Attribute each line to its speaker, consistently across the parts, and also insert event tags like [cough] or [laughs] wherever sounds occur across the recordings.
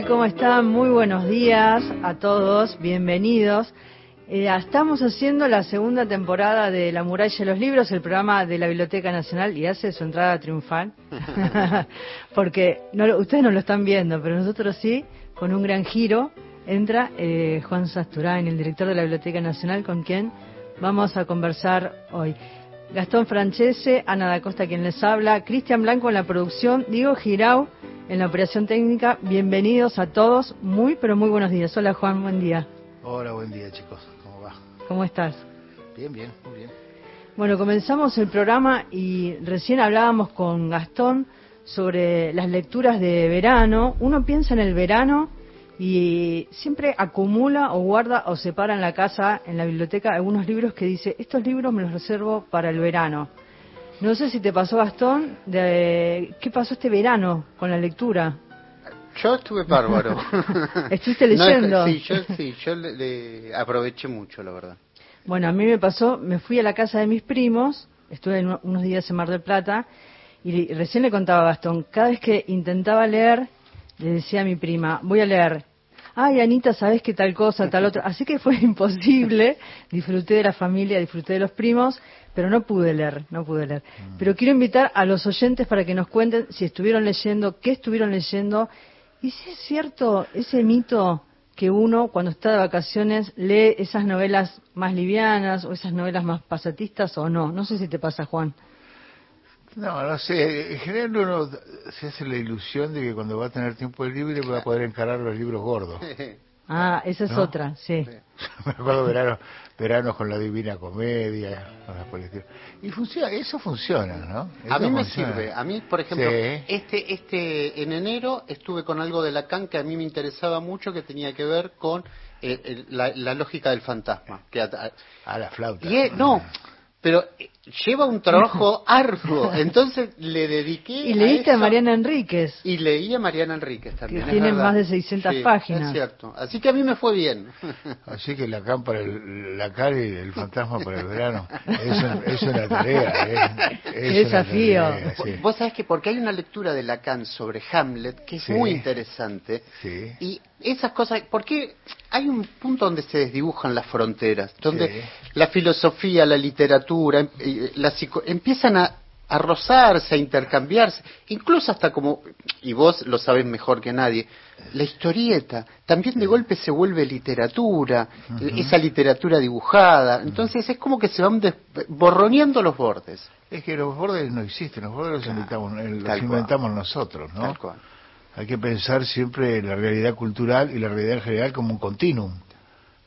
Speaker 1: tal? ¿Cómo están? Muy buenos días a todos, bienvenidos. Eh, estamos haciendo la segunda temporada de La Muralla de los Libros, el programa de la Biblioteca Nacional, y hace su entrada triunfal, [laughs] [laughs] porque no, ustedes no lo están viendo, pero nosotros sí, con un gran giro, entra eh, Juan Sasturain, el director de la Biblioteca Nacional, con quien vamos a conversar hoy. Gastón Francese, Ana da Costa quien les habla, Cristian Blanco en la producción, Diego Girau en la operación técnica. Bienvenidos a todos, muy pero muy buenos días. Hola Juan, buen día.
Speaker 2: Hola, buen día chicos, ¿cómo va?
Speaker 1: ¿Cómo estás?
Speaker 2: Bien, bien, muy bien.
Speaker 1: Bueno, comenzamos el programa y recién hablábamos con Gastón sobre las lecturas de verano. Uno piensa en el verano y siempre acumula o guarda o separa en la casa, en la biblioteca, algunos libros que dice, estos libros me los reservo para el verano. No sé si te pasó, Gastón, de, ¿qué pasó este verano con la lectura?
Speaker 3: Yo estuve bárbaro. [laughs]
Speaker 1: ¿Estuviste leyendo?
Speaker 3: sí, yo, sí, yo le, aproveché mucho, la verdad.
Speaker 1: Bueno, a mí me pasó, me fui a la casa de mis primos, estuve unos días en Mar del Plata, y recién le contaba a Gastón, cada vez que intentaba leer, le decía a mi prima, voy a leer ay Anita, ¿sabes qué tal cosa, tal otra? Así que fue [laughs] imposible, disfruté de la familia, disfruté de los primos, pero no pude leer, no pude leer. Mm. Pero quiero invitar a los oyentes para que nos cuenten si estuvieron leyendo, qué estuvieron leyendo, y si es cierto ese mito que uno cuando está de vacaciones lee esas novelas más livianas o esas novelas más pasatistas o no. No sé si te pasa, Juan.
Speaker 2: No, no sé. En general uno se hace la ilusión de que cuando va a tener tiempo libre va a poder encarar los libros gordos. [laughs]
Speaker 1: Ah, esa es otra, sí. [laughs]
Speaker 2: Me acuerdo veranos, veranos con la Divina Comedia, Y funciona, eso funciona, ¿no?
Speaker 3: a mí me sirve. A mí, por ejemplo, este, este, en enero estuve con algo de Lacan que a mí me interesaba mucho, que tenía que ver con eh, la, lógica del fantasma. Que
Speaker 2: a, a la flauta.
Speaker 3: Y, no, pero eh, lleva un trabajo [laughs] arduo, entonces le dediqué
Speaker 1: y leíste a, Mariana Enríquez.
Speaker 3: Y leí a Mariana Enríquez también
Speaker 1: que tiene más de 600 páginas.
Speaker 3: es cierto. Así que a mí me fue bien. [laughs]
Speaker 2: Así que la para el la y el fantasma para el verano es, una tarea
Speaker 1: ¿eh? [laughs] es desafío.
Speaker 3: vos sabés que porque hay una lectura de Lacan sobre Hamlet que es muy interesante y esas cosas porque hay un punto donde se desdibujan las fronteras donde la filosofía la literatura la empiezan a, rozarse, a intercambiarse, incluso hasta como, y vos lo sabés mejor que nadie, la historieta también de golpe se vuelve literatura, esa literatura dibujada, entonces es como que se van borroneando los bordes.
Speaker 2: Es que los bordes no existen, los bordes los, inventamos, eh, los inventamos nosotros, ¿no? Hay que pensar siempre en la realidad cultural y la realidad general como un continuum.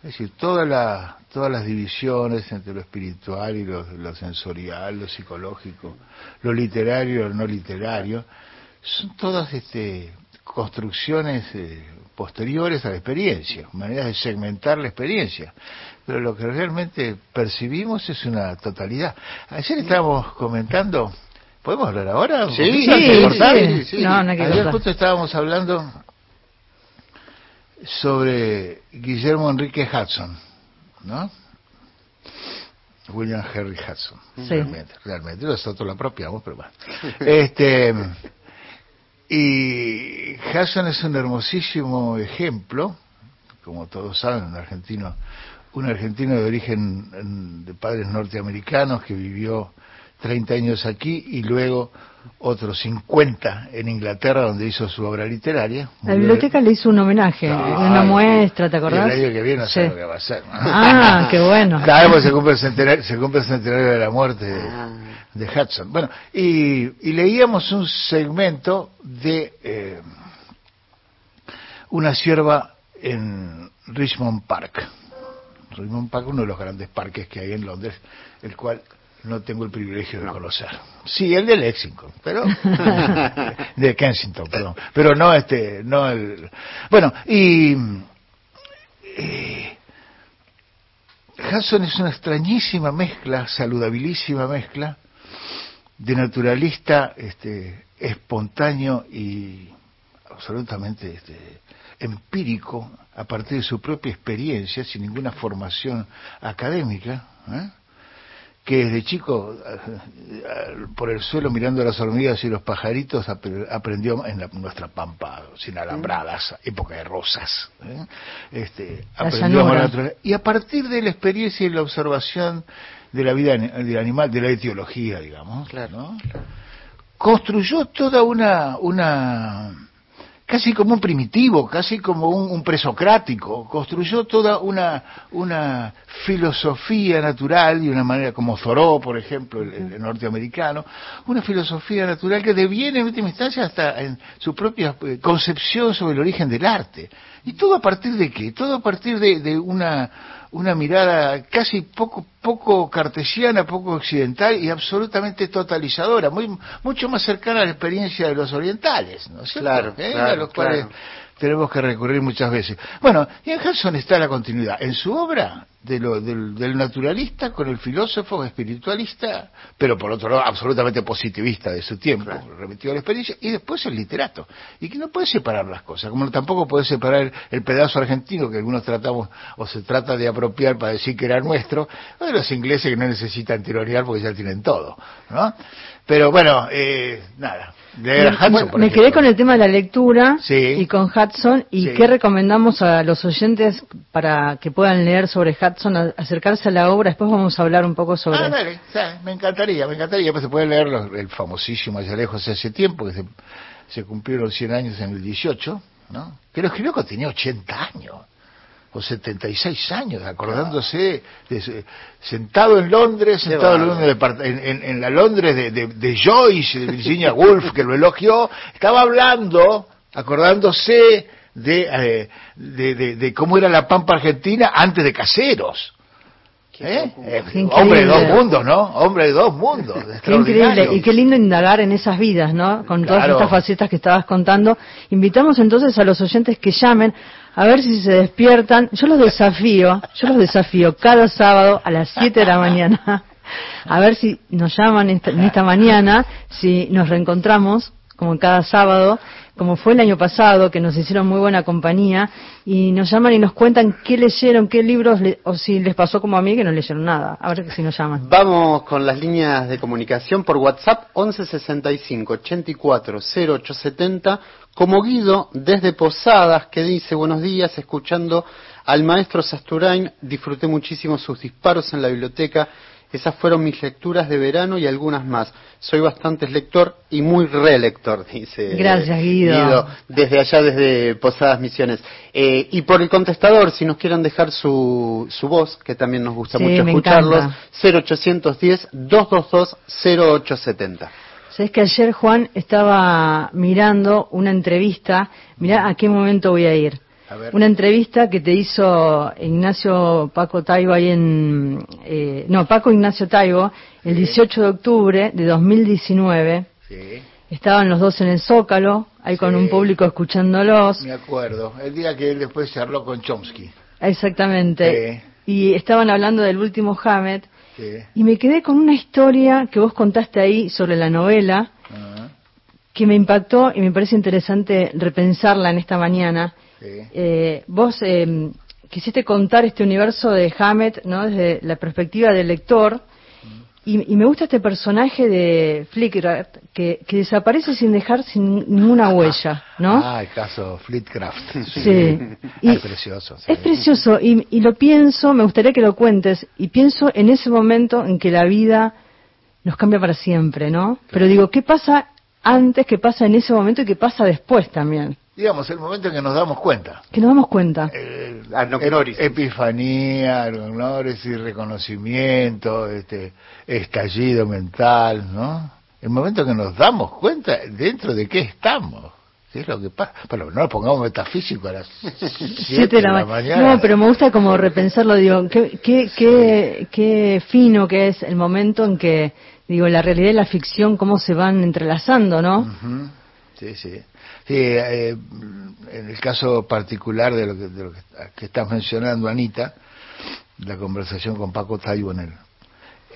Speaker 2: Es decir, toda la, todas las divisiones entre lo espiritual y lo, sensorial, lo psicológico, lo literario y lo no literario, son todas este, construcciones eh, posteriores a la experiencia, maneras de segmentar la experiencia. Pero lo que realmente percibimos es una totalidad. Ayer estábamos comentando, ¿podemos hablar ahora?
Speaker 1: Sí, sí, sí,
Speaker 2: No, no Ayer justo estábamos hablando sobre Guillermo Enrique Hudson, ¿no? William Henry Hudson, realmente, realmente, nosotros lo apropiamos, pero bueno. [laughs] Este, y Hudson es un hermosísimo ejemplo, como todos saben, un argentino, un argentino de origen de padres norteamericanos que vivió 30 años aquí y luego otros 50 en Inglaterra donde hizo su obra literaria.
Speaker 1: La biblioteca le hizo un homenaje, una muestra, ¿te acordás?
Speaker 2: el año que viene no sé lo que va a hacer.
Speaker 1: Ah, qué bueno. [laughs]
Speaker 2: Vez se cumple el centenario, se cumple el centenario de la muerte de, Hudson. Bueno, y, leíamos un segmento de eh, una sierva en Richmond Park. Richmond Park, uno de los grandes parques que hay en Londres, el cual no tengo el privilegio de conocer. Sí, el de Lexington, pero [laughs] de Kensington, perdón, pero no este, no el. Bueno, y eh, Hudson es una extrañísima mezcla, saludabilísima mezcla de naturalista, este, espontáneo y absolutamente este, empírico a partir de su propia experiencia, sin ninguna formación académica. ¿eh? Que desde chico, [laughs] por el suelo mirando las hormigas y los pajaritos, aprendió en nuestra pampa sin alambradas, época de rosas. ¿eh? Este, aprendió a y a partir de la experiencia y la observación de la vida del animal, de la etiología, digamos, claro. construyó toda una, una casi como un primitivo, casi como un, presocrático, construyó toda una, una filosofía natural y una manera como Thoreau, por ejemplo, el, norteamericano, una filosofía natural que deviene en última instancia hasta en su propia eh, concepción sobre el origen del arte. ¿Y todo a partir de qué? Todo a partir de una una mirada casi poco poco cartesiana, poco occidental y absolutamente totalizadora, muy mucho más cercana a la experiencia de los orientales, ¿no es
Speaker 3: Claro, ¿Eh? claro, a los cuales
Speaker 2: tenemos que recurrir muchas veces. Bueno, y en Hanson está la continuidad. En su obra, de lo, del, naturalista con el filósofo espiritualista, pero por otro lado absolutamente positivista de su tiempo, remitido a la experiencia, y después el literato. Y que no puede separar las cosas, como tampoco puede separar el, pedazo argentino que algunos tratamos o se trata de apropiar para decir que era nuestro, o de los ingleses que no necesitan tironear porque ya tienen todo. ¿no? Pero bueno, eh, nada,
Speaker 1: me quedé con el tema de la lectura y con Hudson y qué recomendamos a los oyentes para que puedan leer sobre Hudson, acercarse a la obra. Después vamos a hablar un poco sobre.
Speaker 2: Ah, dale, me encantaría, me encantaría. Pues se puede leer el famosísimo Allá lejos hace tiempo, que se, se cumplieron 100 años en el 18, ¿no? Que lo escribió cuando tenía 80 años o 76 años, acordándose, de, sentado en Londres, sentado en, la Londres de, Joyce, de Virginia [laughs] Woolf, que lo elogió, estaba hablando, acordándose de, eh, de, cómo era la pampa argentina antes de caseros. ¿Eh? eh hombre de dos mundos, ¿no? Hombre de dos mundos.
Speaker 1: Qué increíble y qué lindo indagar en esas vidas, ¿no? Con todas estas facetas que estabas contando. Invitamos entonces a los oyentes que llamen a ver si se despiertan. Yo los desafío, yo los desafío cada sábado a las 7 de la mañana. A ver si nos llaman esta, en esta mañana, si nos reencontramos, como cada sábado, como fue el año pasado, que nos hicieron muy buena compañía, y nos llaman y nos cuentan qué leyeron, qué libros, o si les pasó como a mí, que no leyeron nada. A ver si nos llaman.
Speaker 3: Vamos con las líneas de comunicación por WhatsApp 1165 84 0870 como Guido desde Posadas que dice buenos días escuchando al maestro Sasturain disfruté muchísimo sus disparos en la biblioteca esas fueron mis lecturas de verano y algunas más. Soy bastante lector y muy relector, [laughs] dice
Speaker 1: Gracias, Guido.
Speaker 3: desde allá, desde Posadas Misiones. Eh, y por el contestador, si nos quieren dejar su, su voz, que también nos gusta mucho escucharlos, 0810-222-0870.
Speaker 1: Sabes que ayer Juan estaba mirando una entrevista, mira a qué momento voy a ir. Una entrevista que te hizo Ignacio Paco Taibo ahí en, eh, no, Paco Ignacio Taibo, el 18 de octubre de 2019. Sí. Estaban los dos en el Zócalo, ahí con un público escuchándolos.
Speaker 2: Me acuerdo, el día que él después se habló con Chomsky.
Speaker 1: Exactamente. Y estaban hablando del último Hammett y me quedé con una historia que vos contaste ahí sobre la novela, que me impactó y me parece interesante repensarla en esta mañana. Eh, vos eh, quisiste contar este universo de Hammett, ¿no? Desde la perspectiva del lector, y, me gusta este personaje de Flickcraft que, desaparece sin dejar sin ninguna huella, ¿no?
Speaker 2: Ah, el caso Flickcraft. [laughs]
Speaker 1: Sí.
Speaker 2: es precioso.
Speaker 1: Es precioso y, y, lo pienso, me gustaría que lo cuentes, y pienso en ese momento en que la vida nos cambia para siempre, ¿no? Pero digo, ¿qué pasa antes, qué pasa en ese momento y qué pasa después también?
Speaker 2: Digamos, el momento en que nos damos cuenta.
Speaker 1: Que nos damos cuenta.
Speaker 2: Eh, epifanía, honores y reconocimiento, este, estallido mental, ¿no? El momento en que nos damos cuenta dentro de qué estamos. es lo que pasa? Bueno, no lo pongamos metafísico a las [laughs] 7 de la, mañana.
Speaker 1: No, pero me gusta como repensarlo, digo, qué, qué, qué, qué fino que es el momento en que, digo, la realidad y la ficción, cómo se van entrelazando, ¿no?
Speaker 2: Sí, sí. Sí, eh, en el caso particular de lo que, de lo que, estás mencionando, Anita, la conversación con Paco Taibo en,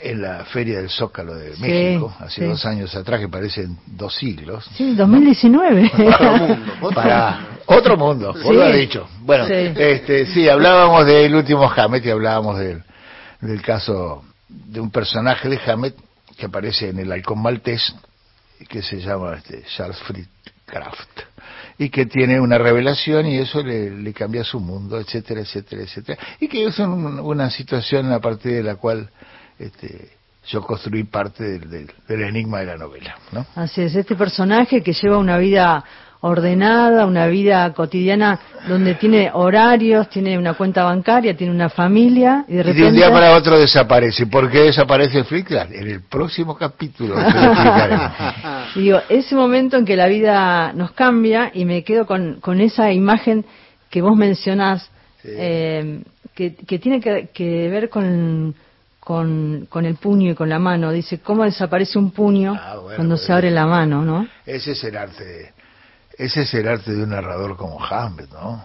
Speaker 2: en la Feria del Zócalo de México, hace dos años atrás, que parecen dos siglos.
Speaker 1: Sí, 2019.
Speaker 2: Para, [laughs] mundo, para otro mundo, vos lo has dicho. Bueno, este, sí, hablábamos del último Hammett y hablábamos del, del caso de un personaje de Hammett que aparece en el halcón maltés, que se llama este, Charles Fried Kraft, y que tiene una revelación y eso le, cambia su mundo, etcétera, etcétera, etcétera. Y que es una situación a partir de la cual este, yo construí parte del, del, enigma de la novela. ¿no?
Speaker 1: Así es, este personaje que lleva una vida ordenada, una vida cotidiana donde tiene horarios, tiene una cuenta bancaria, tiene una familia y de repente...
Speaker 2: Y de un día para otro desaparece. ¿Por qué desaparece Flickr? En el próximo capítulo [laughs]
Speaker 1: Digo, ese momento en que la vida nos cambia y me quedo con, con esa imagen que vos mencionás, eh, que, que, tiene que, que ver con con, con el puño y con la mano. Dice, ¿cómo desaparece un puño ah, cuando se abre la mano, no?
Speaker 2: Ese es el arte, ese es el arte de un narrador como Hamlet, ¿no?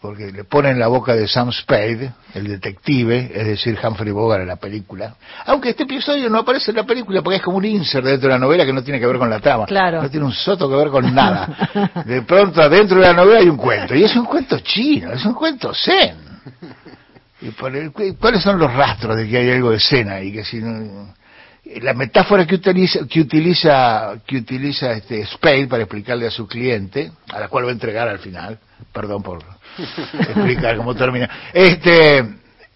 Speaker 2: Porque le pone en la boca de Sam Spade, el detective, es decir, Humphrey Bogart en la película. Aunque este episodio no aparece en la película porque es como un insert dentro de la novela que no tiene que ver con la trama.
Speaker 1: Claro.
Speaker 2: No tiene un soto que ver con nada. De pronto, adentro de la novela hay un cuento. Y es un cuento chino, es un cuento zen. ¿Cuáles son los rastros de que hay algo de escena y que si la metáfora que utiliza que utiliza que utiliza este Spade para explicarle a su cliente, a la cual va a entregar al final, perdón por [laughs] explicar cómo termina, este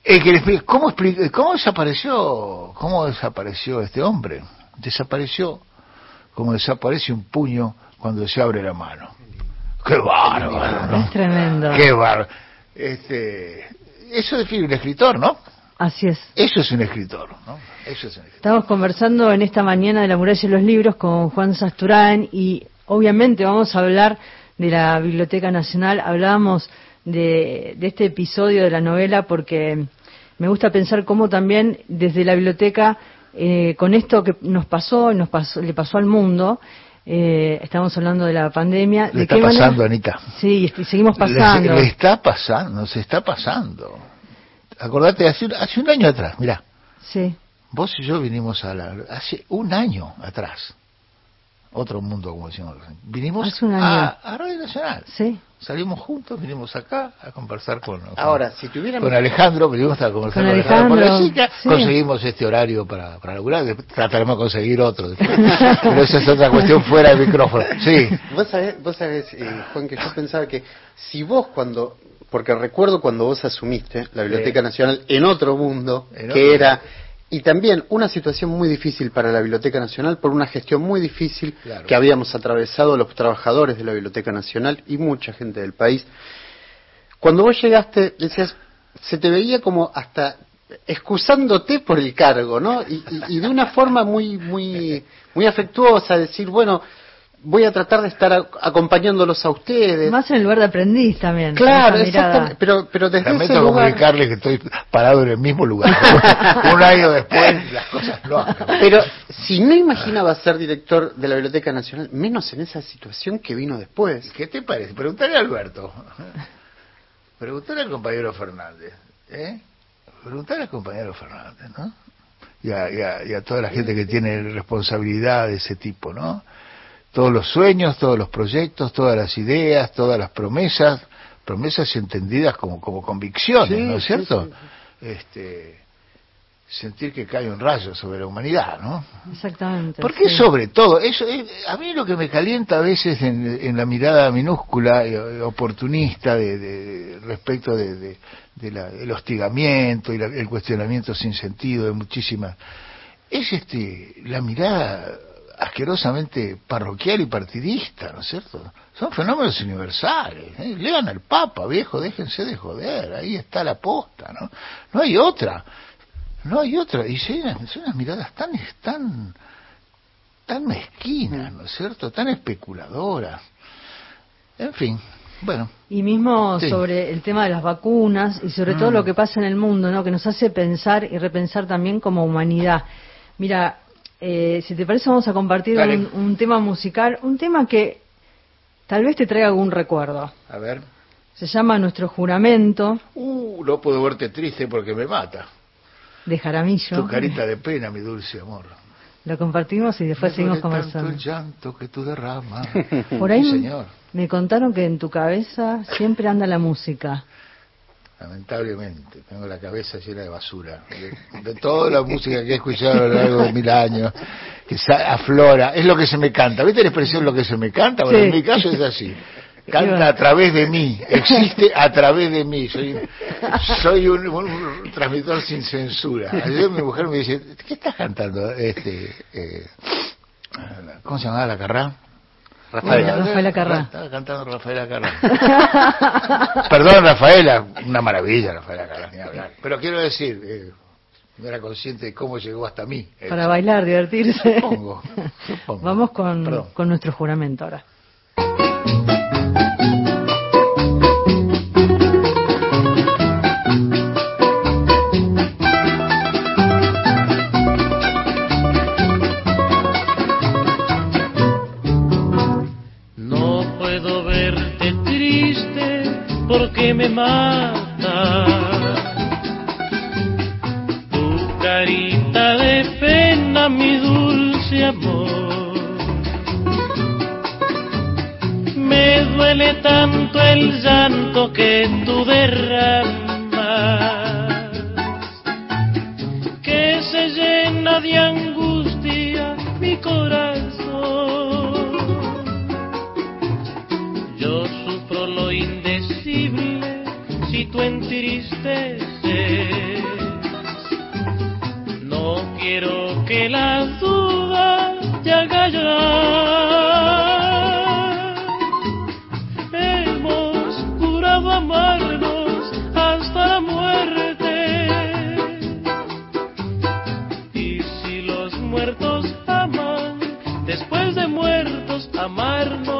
Speaker 2: es que cómo cómo desapareció cómo desapareció este hombre, desapareció como desaparece un puño cuando se abre la mano. Qué bárbaro, ¿no?
Speaker 1: Es tremendo.
Speaker 2: Qué bárbaro. Este, eso define un escritor, ¿no?
Speaker 1: Así es.
Speaker 2: Eso es un escritor, ¿no? Eso es un escritor.
Speaker 1: Estamos conversando en esta mañana de la muralla de los libros con Juan Sasturán y obviamente vamos a hablar de la Biblioteca Nacional. Hablábamos de, este episodio de la novela porque me gusta pensar cómo también desde la biblioteca, eh, con esto que nos pasó, nos pasó, le pasó al mundo, eh, estamos hablando de la pandemia.
Speaker 2: Le está pasando, Anita.
Speaker 1: Sí, seguimos pasando.
Speaker 2: Le, está pasando, se está pasando. Acordate, hace, hace un año atrás, mira.
Speaker 1: Sí.
Speaker 2: Vos y yo vinimos a la... Hace un año atrás otro mundo, como decimos. Vinimos a, a, Radio Nacional.
Speaker 1: Sí.
Speaker 2: Salimos juntos, vinimos acá a conversar con,
Speaker 3: Ahora, si
Speaker 2: con Alejandro, vinimos a conversar con, Alejandro, conseguimos este horario para, para laburar, trataremos de conseguir otro. [laughs] Pero esa es otra cuestión fuera del micrófono. Sí.
Speaker 3: Vos sabés, vos sabés eh, Juan, que yo pensaba que si vos cuando porque recuerdo cuando vos asumiste la Biblioteca Nacional en otro mundo, que era y también una situación muy difícil para la Biblioteca Nacional por una gestión muy difícil que habíamos atravesado los trabajadores de la Biblioteca Nacional y mucha gente del país. Cuando vos llegaste, decías, se te veía como hasta excusándote por el cargo, ¿no? Y, y de una forma muy, muy, muy afectuosa, decir, bueno, voy a tratar de estar acompañándolos a ustedes.
Speaker 1: Más en el lugar de aprendiz también.
Speaker 3: Claro, exactamente. Pero, pero desde
Speaker 2: ese lugar... comunicarles que estoy parado en el mismo lugar. [laughs] Un año después las cosas no
Speaker 3: Pero si no imaginaba ser director de la Biblioteca Nacional, menos en esa situación que vino después.
Speaker 2: ¿Qué te parece? Preguntale a Alberto. Preguntale al compañero Fernández. ¿eh? Preguntale al compañero Fernández, ¿no? Y a, y a toda la gente que tiene responsabilidad de ese tipo, ¿no? Todos los sueños, todos los proyectos, todas las ideas, todas las promesas, promesas entendidas como, como convicciones, ¿no es cierto? Este, sentir que cae un rayo sobre la humanidad, ¿no?
Speaker 1: Exactamente.
Speaker 2: Porque sobre todo, eso a mí lo que me calienta a veces en, la mirada minúscula, eh, oportunista, de, respecto de, el hostigamiento y el cuestionamiento sin sentido de muchísimas, es este la mirada asquerosamente parroquial y partidista, ¿no es cierto? Son fenómenos universales. ¿eh? Lean al Papa, viejo, déjense de joder, ahí está la posta, ¿no? No hay otra, no hay otra. Y son unas miradas tan, tan, tan mezquinas, ¿no es cierto? Tan especuladoras. En fin, bueno.
Speaker 1: Y mismo sobre el tema de las vacunas y sobre todo mm. lo que pasa en el mundo, ¿no? Que nos hace pensar y repensar también como humanidad. Mira, eh, si te parece, vamos a compartir un, tema musical, un tema que tal vez te traiga algún recuerdo.
Speaker 2: A ver.
Speaker 1: Se llama Nuestro Juramento.
Speaker 2: Uh, no puedo verte triste porque me mata.
Speaker 1: De Jaramillo.
Speaker 2: Tu carita de pena, mi dulce amor.
Speaker 1: Lo compartimos y después seguimos conversando.
Speaker 2: el llanto que tú derramas.
Speaker 1: Por ahí señor. me contaron que en tu cabeza siempre anda la música.
Speaker 2: Lamentablemente. Tengo la cabeza llena de basura. De, toda la música que he escuchado a lo largo de mil años, que aflora, es lo que se me canta. ¿Viste la expresión lo que se me canta? Bueno, en mi caso es así. Canta a través de mí, existe a través de mí. Soy, soy un, transmisor sin censura. Ayer mi mujer me dice, ¿qué estás cantando? Este, eh, ¿Cómo se llamaba la carrera?
Speaker 1: Rafaela. Rafaela Carrá.
Speaker 2: Estaba cantando Rafaela Carrá. [laughs] Perdón, Rafaela, una maravilla Rafaela Carrá, ni hablar. Pero quiero decir, eh, no era consciente de cómo llegó hasta mí.
Speaker 1: Para bailar, divertirse. Supongo. Vamos con, con nuestro juramento ahora.
Speaker 4: Duele tanto el llanto que tú derramas, que se llena de angustia mi corazón. Yo sufro lo indecible si tú entristeces. No quiero que la duda te haga llorar. Muertos aman, después de muertos amarnos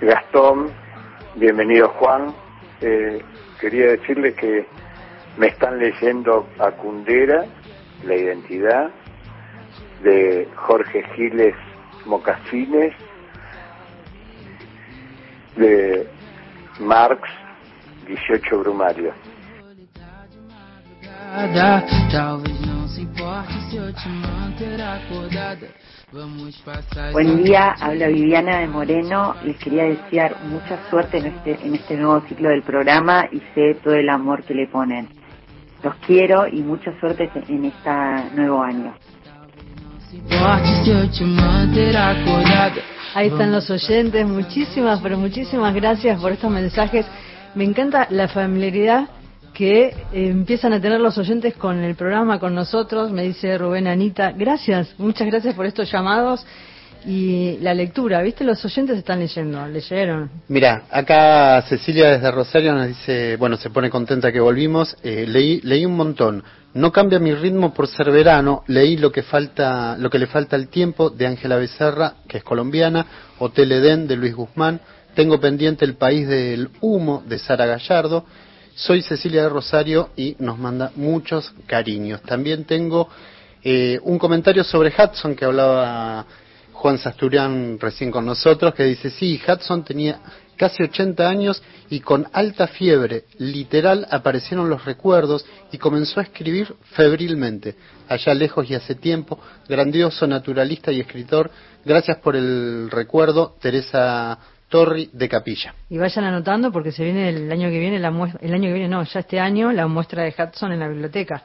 Speaker 5: Gastón, bienvenido Juan. Eh, quería decirles que me están leyendo a Cundera, La Identidad, de Jorge Giles Mocasines, de Marx, 18 Brumario.
Speaker 6: Buen día, habla Viviana de Moreno. Les quería desear mucha suerte en este, en este nuevo ciclo del programa y sé todo el amor que le ponen. Los quiero y mucha suerte en este nuevo año.
Speaker 1: Ahí están los oyentes, muchísimas, pero muchísimas gracias por estos mensajes Me encanta la familiaridad que eh, empiezan a tener los oyentes con el programa, con nosotros, me dice Rubén Anita. Gracias, muchas gracias por estos llamados y la lectura, ¿viste? Los oyentes están leyendo, leyeron.
Speaker 3: Mira, acá Cecilia desde Rosario nos dice, bueno, se pone contenta que volvimos. Eh, leí, leí un montón. No cambia mi ritmo por ser verano. Leí lo que falta, lo que le falta al tiempo de Ángela Becerra, que es colombiana, Hotel Edén de Luis Guzmán. Tengo pendiente El país del humo de Sara Gallardo. Soy Cecilia de Rosario y nos manda muchos cariños. También tengo eh, un comentario sobre Hudson que hablaba Juan Sasturian recién con nosotros, que dice, sí, Hudson tenía casi 80 años y con alta fiebre, literal, aparecieron los recuerdos y comenzó a escribir febrilmente, allá lejos y hace tiempo, grandioso naturalista y escritor. Gracias por el recuerdo, Teresa Torri de Capilla.
Speaker 1: Y vayan anotando porque se viene el año que viene, la el año que viene no, ya este año, la muestra de Hudson en la biblioteca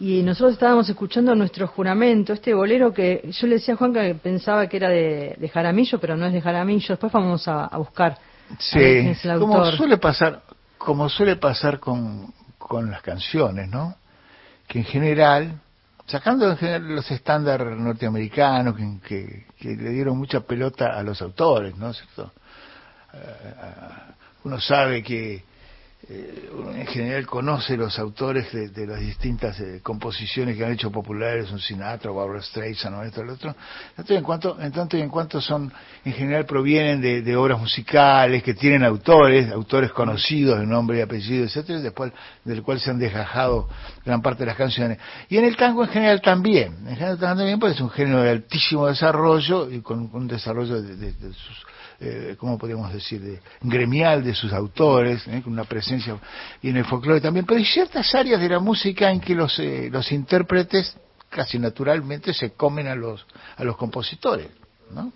Speaker 1: y nosotros estábamos escuchando nuestro juramento, este bolero que yo le decía a Juan que pensaba que era de, Jaramillo, pero no es de Jaramillo. Después vamos a, buscar.
Speaker 2: Sí, como suele pasar, como suele pasar con, con las canciones, ¿no? Que en general, sacando en general los estándares norteamericanos que, que, le dieron mucha pelota a los autores, ¿no? ¿Cierto? Eh, eh, uno sabe que eh, en general conoce los autores de, las distintas composiciones que han hecho populares, un Sinatra, Barbara Streisand o esto, lo otro, en, cuanto, en tanto y en cuanto son, en general provienen de, obras musicales que tienen autores, autores conocidos de nombre y apellido, etcétera, después del cual se han desgajado gran parte de las canciones. Y en el tango en general también, en general también porque es un género de altísimo desarrollo y con, un desarrollo de sus eh, ¿cómo podríamos decir?, de, gremial de sus autores, ¿eh? con una presencia, y en el folclore también, pero hay ciertas áreas de la música en que los, eh, los intérpretes casi naturalmente se comen a los, a los compositores, ¿no?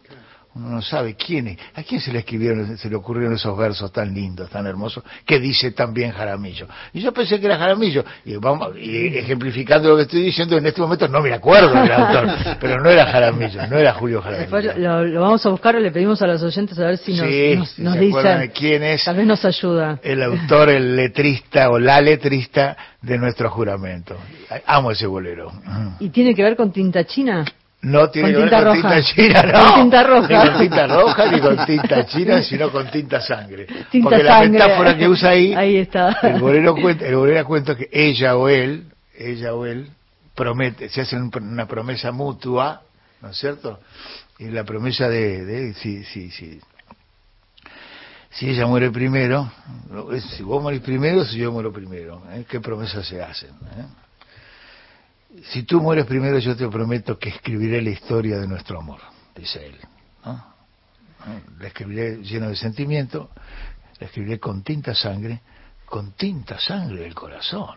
Speaker 2: Uno no sabe quién es, a quién se le escribieron, se le ocurrieron esos versos tan lindos, tan hermosos, que dice también Jaramillo. Y yo pensé que era Jaramillo, y, vamos, y ejemplificando lo que estoy diciendo, en este momento no me acuerdo del autor, [laughs] pero no era Jaramillo, no era Julio Jaramillo.
Speaker 1: Después lo, vamos a buscar, le pedimos a los oyentes a ver si nos, nos, dicen,
Speaker 2: quién es,
Speaker 1: tal vez nos ayuda.
Speaker 2: El autor, el letrista o la letrista de nuestro juramento. Amo ese bolero.
Speaker 1: ¿Y tiene que ver con tinta china?
Speaker 2: No tiene que ver con tinta china, no.
Speaker 1: Con tinta roja.
Speaker 2: Ni con tinta roja, ni con tinta china, sino con tinta sangre. [laughs] Porque la metáfora que usa ahí,
Speaker 1: ahí está.
Speaker 2: el bolero cuenta, el bolero cuenta que ella o él, ella o él, promete, se hacen una promesa mutua, ¿no es cierto? Y la promesa de, de sí, sí, sí. Si ella muere primero, si vos morís primero, si yo muero primero, ¿eh? ¿qué promesas se hacen? ¿eh? Si tú mueres primero yo te prometo que escribiré la historia de nuestro amor, dice él. La escribiré lleno de sentimiento, la escribiré con tinta sangre, con tinta sangre del corazón.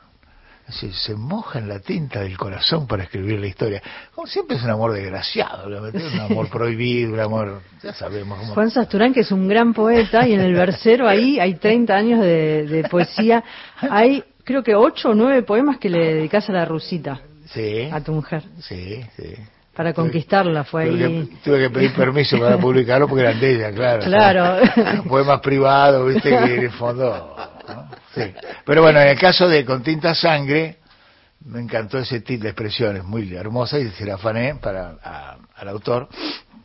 Speaker 2: Es decir, se moja en la tinta del corazón para escribir la historia. Como siempre es un amor desgraciado, un amor [laughs] prohibido, un amor, ya sabemos. Cómo...
Speaker 1: Juan Sasturán, que es un gran poeta, y en el versero ahí hay 30 años de, de poesía. Hay, creo que 8 o 9 poemas que le dedicas a la rusita.
Speaker 2: Sí.
Speaker 1: A tu mujer.
Speaker 2: Sí, sí.
Speaker 1: Para conquistarla fue
Speaker 2: tuve
Speaker 1: ahí.
Speaker 2: Que, tuve que pedir permiso para publicarlo porque eran de ella, claro.
Speaker 1: Claro. [laughs]
Speaker 2: Fue más privado, viste, que en el fondo. Sí. Pero bueno, en el caso de Con Tinta Sangre, me encantó ese tipo de expresiones muy hermosa y se la afané para, al autor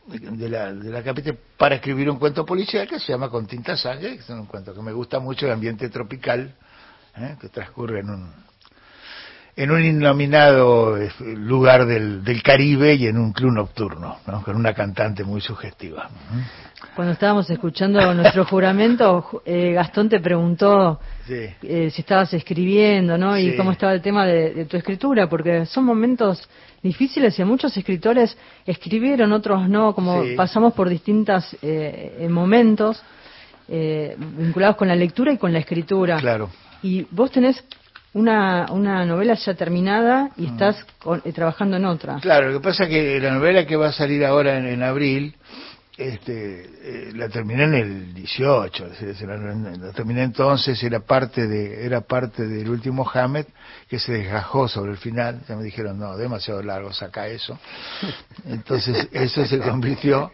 Speaker 2: de la, de la capital para escribir un cuento policial que se llama Con Tinta Sangre, que es un cuento que me gusta mucho, el ambiente tropical, ¿eh? que transcurre en un en un innominado eh, lugar del, del, Caribe y en un club nocturno, con una cantante muy sugestiva.
Speaker 1: Cuando estábamos escuchando nuestro juramento, eh, Gastón te preguntó eh, si estabas escribiendo, ¿no? Y cómo estaba el tema de, tu escritura, porque son momentos difíciles y muchos escritores escribieron, otros no, como pasamos por distintos momentos vinculados con la lectura y con la escritura.
Speaker 2: Claro.
Speaker 1: Y vos tenés una, una novela ya terminada y mm. estás eh, trabajando en otra.
Speaker 2: Claro, lo que pasa es que la novela que va a salir ahora en, abril, este, eh, la terminé en el 18, la, terminé entonces, era parte de era parte del último Hammett que se desgajó sobre el final, ya me dijeron, no, demasiado largo, saca eso. Entonces [laughs] eso se convirtió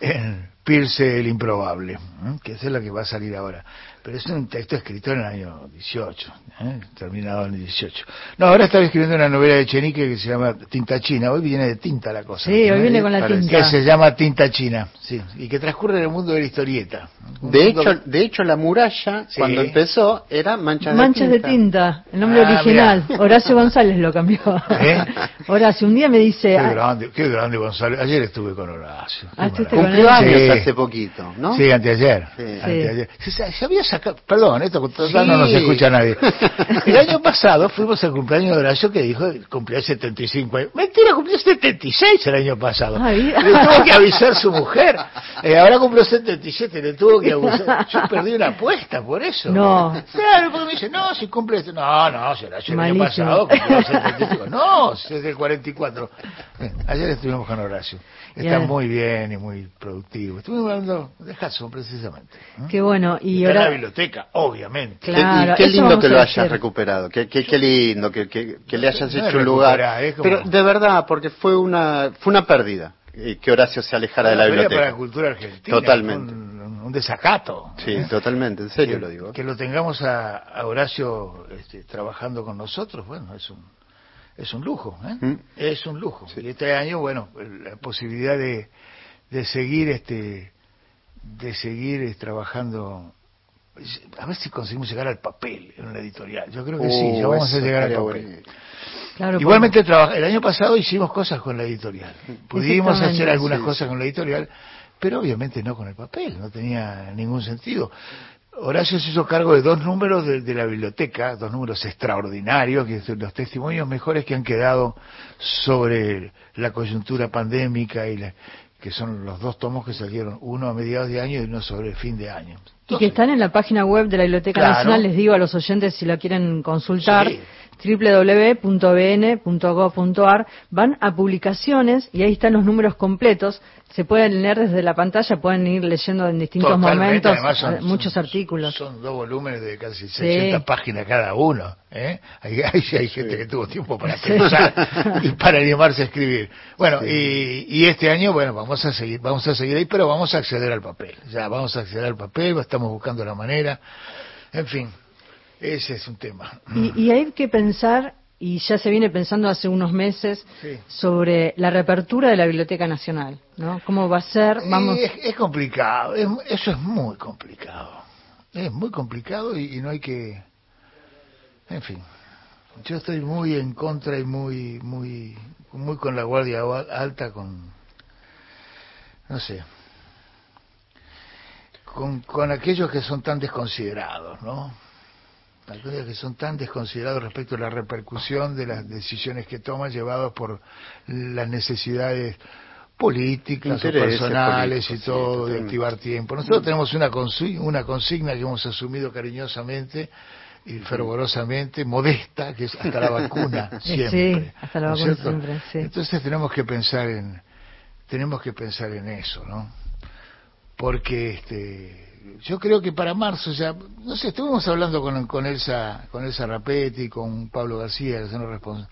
Speaker 2: en Pirce el improbable, que es la que va a salir ahora pero es un texto escrito en el año 18, ¿eh? terminado en el 18. No, ahora estaba escribiendo una novela de Chenique que se llama Tinta China, hoy viene de tinta la cosa.
Speaker 1: Sí, hoy viene con la tinta.
Speaker 2: Que se llama Tinta China, sí, y que transcurre en el mundo de la historieta.
Speaker 3: De hecho, de hecho la muralla cuando empezó era manchas,
Speaker 1: manchas de, tinta. el nombre ah, original. Horacio González lo cambió. ¿Eh? Horacio, un día me dice... Qué
Speaker 2: ah, grande, qué grande González. Ayer estuve con Horacio.
Speaker 3: Ah, Cumplió años hace poquito, ¿no?
Speaker 2: Sí, anteayer. Sí. Anteayer. Se, había perdón, esto no nos escucha nadie. [laughs] El año pasado fuimos al cumpleaños de Horacio que dijo cumplió 75 años. Mentira, cumplió 76 el año pasado. Le tuvo que avisar su [laughs] mujer. Eh, ahora cumplió 77, le tuvo que avisar. Yo perdí una apuesta por eso.
Speaker 1: No.
Speaker 2: Claro, porque me dice, no, si cumple este. No, no, si Horacio el año pasado cumplió 75. [laughs] No, es el 44. ayer estuvimos con Horacio. Está muy bien y muy productivo. Estuvimos hablando de Hudson, precisamente.
Speaker 1: Qué bueno. Y
Speaker 2: ahora... la biblioteca, obviamente.
Speaker 3: Claro, qué, lindo que lo hayas recuperado. Qué, qué, lindo que, que, le hayas hecho un lugar. Pero de verdad, porque fue una, fue una pérdida eh, que Horacio se alejara de la biblioteca.
Speaker 2: para la cultura argentina.
Speaker 3: Totalmente.
Speaker 2: Un, desacato.
Speaker 3: Sí, ¿eh? totalmente, en serio lo digo.
Speaker 2: Que lo tengamos a, a Horacio este, trabajando con nosotros, bueno, es un es un lujo, ¿eh? Mm. es un lujo. Y este año, bueno, la posibilidad de, de seguir, este, de seguir eh, trabajando, a ver si conseguimos llegar al papel en una editorial. Yo creo que sí, ya oh, vamos a llegar al papel. Igualmente, el año pasado hicimos cosas con la editorial. Pudimos hacer algunas cosas con la editorial, pero obviamente no con el papel, no tenía ningún sentido. Horacio se hizo cargo de dos números de, la biblioteca, dos números extraordinarios, que son los testimonios mejores que han quedado sobre la coyuntura pandémica y que son los dos tomos que salieron, uno a mediados de año y uno sobre el fin de año.
Speaker 1: y que están en la página web de la Biblioteca Nacional, les digo a los oyentes si la quieren consultar, www.bn.gov.ar, van a publicaciones y ahí están los números completos. Se pueden leer desde la pantalla, pueden ir leyendo en distintos momentos eh, muchos artículos.
Speaker 2: Son dos volúmenes de casi 60 páginas cada uno. ¿eh? Hay, [laughs] hay, gente que tuvo tiempo para pensar [laughs] y para animarse a escribir. Bueno, y, y, este año, bueno, vamos a seguir, vamos a seguir ahí, pero vamos a acceder al papel. Ya vamos a acceder al papel, estamos buscando la manera. En fin, ese es un tema.
Speaker 1: Y, hay que pensar, y ya se viene pensando hace unos meses, sobre la reapertura de la Biblioteca Nacional, ¿no? ¿Cómo va a ser? Vamos...
Speaker 2: Es, complicado, eso es muy complicado. Es muy complicado y, no hay que... En fin, yo estoy muy en contra y muy, muy, muy con la guardia alta, con... No sé, con, con aquellos que son tan desconsiderados, ¿no? Que son tan desconsiderados respecto a la repercusión de las decisiones que toman llevados por las necesidades políticas o personales y todo, de activar tiempo. Nosotros tenemos una consigna, una consigna que hemos asumido cariñosamente y fervorosamente, modesta, que es hasta la vacuna [laughs] siempre.
Speaker 1: Sí, hasta la vacuna siempre,
Speaker 2: Entonces tenemos que pensar en, tenemos que pensar en eso, ¿no? Porque este yo creo que para marzo ya, no sé, estuvimos hablando con, con Elsa, con Elsa Rapetti, con Pablo García, que son responsables.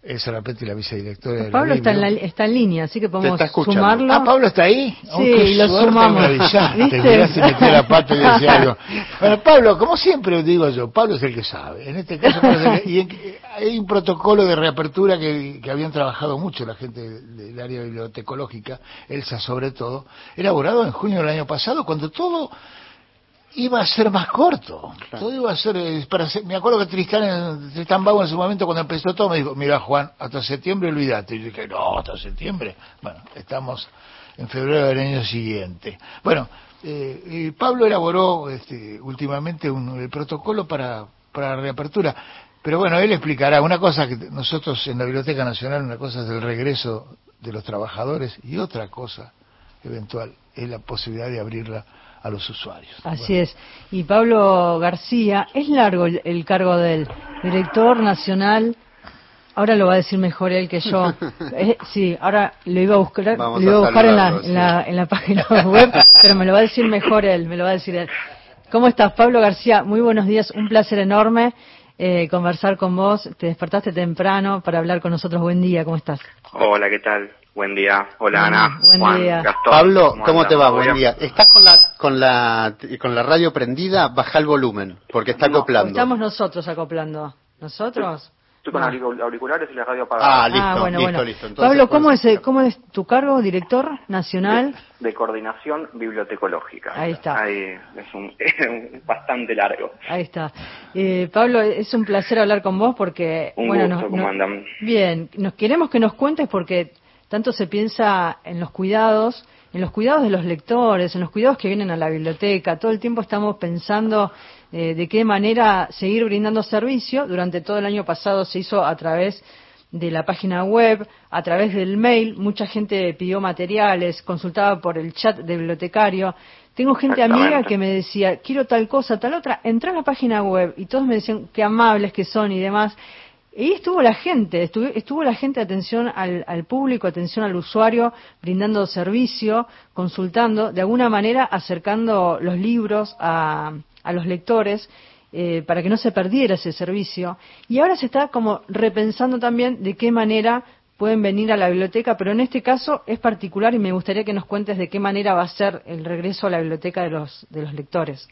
Speaker 2: Elsa Rapetti, la vicedirectora de
Speaker 1: Pablo está en, la, está en línea, así que podemos sumarlo.
Speaker 2: Ah, Pablo está ahí.
Speaker 1: Sí, lo sumamos.
Speaker 2: ¿Viste? la pata y decía algo. [laughs] Bueno, Pablo, como siempre digo yo, Pablo es el que sabe. En este caso, [laughs] y hay un protocolo de reapertura que, que habían trabajado mucho la gente del área bibliotecológica, Elsa sobre todo, elaborado en junio del año pasado, cuando todo iba a ser más corto. Todo iba a ser, eh, para me acuerdo que Tristán, Tristán Bau en su momento cuando empezó todo me dijo, mira Juan, hasta septiembre olvídate. Y yo dije, no, hasta septiembre. Bueno, estamos en febrero del año siguiente. Bueno, eh, Pablo elaboró este, últimamente un, el protocolo para, para la reapertura. Pero bueno, él explicará una cosa que nosotros en la Biblioteca Nacional, una cosa es el regreso de los trabajadores y otra cosa eventual es la posibilidad de abrirla a los usuarios.
Speaker 1: Así es. Y Pablo García, es largo el, cargo del director nacional. Ahora lo va a decir mejor él que yo. [laughs] Eh, sí, ahora lo iba a buscar, lo iba a buscar en, la, en, la, página web, pero me lo va a decir mejor él, me lo va a decir él. ¿Cómo estás, Pablo García? Muy buenos días, un placer enorme eh, conversar con vos. Te despertaste temprano para hablar con nosotros. Buen día, ¿cómo estás?
Speaker 7: Hola, ¿qué tal? Buen día. Hola Ana.
Speaker 1: Buen Juan, día.
Speaker 3: Pablo, ¿cómo, te va? Buen día. ¿Estás con la con la con la radio prendida? Baja el volumen porque está acoplando.
Speaker 1: Estamos nosotros acoplando. ¿Nosotros?
Speaker 7: Estoy con auriculares y la radio apagada.
Speaker 3: Ah, listo, ah, bueno, listo,
Speaker 1: listo. Pablo, ¿cómo es, ¿cómo es tu cargo, director nacional?
Speaker 7: De, coordinación bibliotecológica.
Speaker 1: Ahí está.
Speaker 7: Ahí [laughs] es un, bastante largo.
Speaker 1: Ahí está. Eh, Pablo, es un placer hablar con vos porque...
Speaker 7: Un
Speaker 1: bueno,
Speaker 7: gusto, ¿cómo andan?
Speaker 1: Bien, nos queremos que nos cuentes porque tanto se piensa en los cuidados, en los cuidados de los lectores, en los cuidados que vienen a la biblioteca. Todo el tiempo estamos pensando eh, de qué manera seguir brindando servicio. Durante todo el año pasado se hizo a través de la página web, a través del mail. Mucha gente pidió materiales, consultaba por el chat de bibliotecario. Tengo gente amiga que me decía, quiero tal cosa, tal otra. Entra a la página web y todos me decían qué amables que son y demás. Y estuvo la gente, estuvo, estuvo la gente atención al, al, público, atención al usuario, brindando servicio, consultando, de alguna manera acercando los libros a, a los lectores eh, para que no se perdiera ese servicio. Y ahora se está como repensando también de qué manera pueden venir a la biblioteca, pero en este caso es particular y me gustaría que nos cuentes de qué manera va a ser el regreso a la biblioteca de los, de los lectores.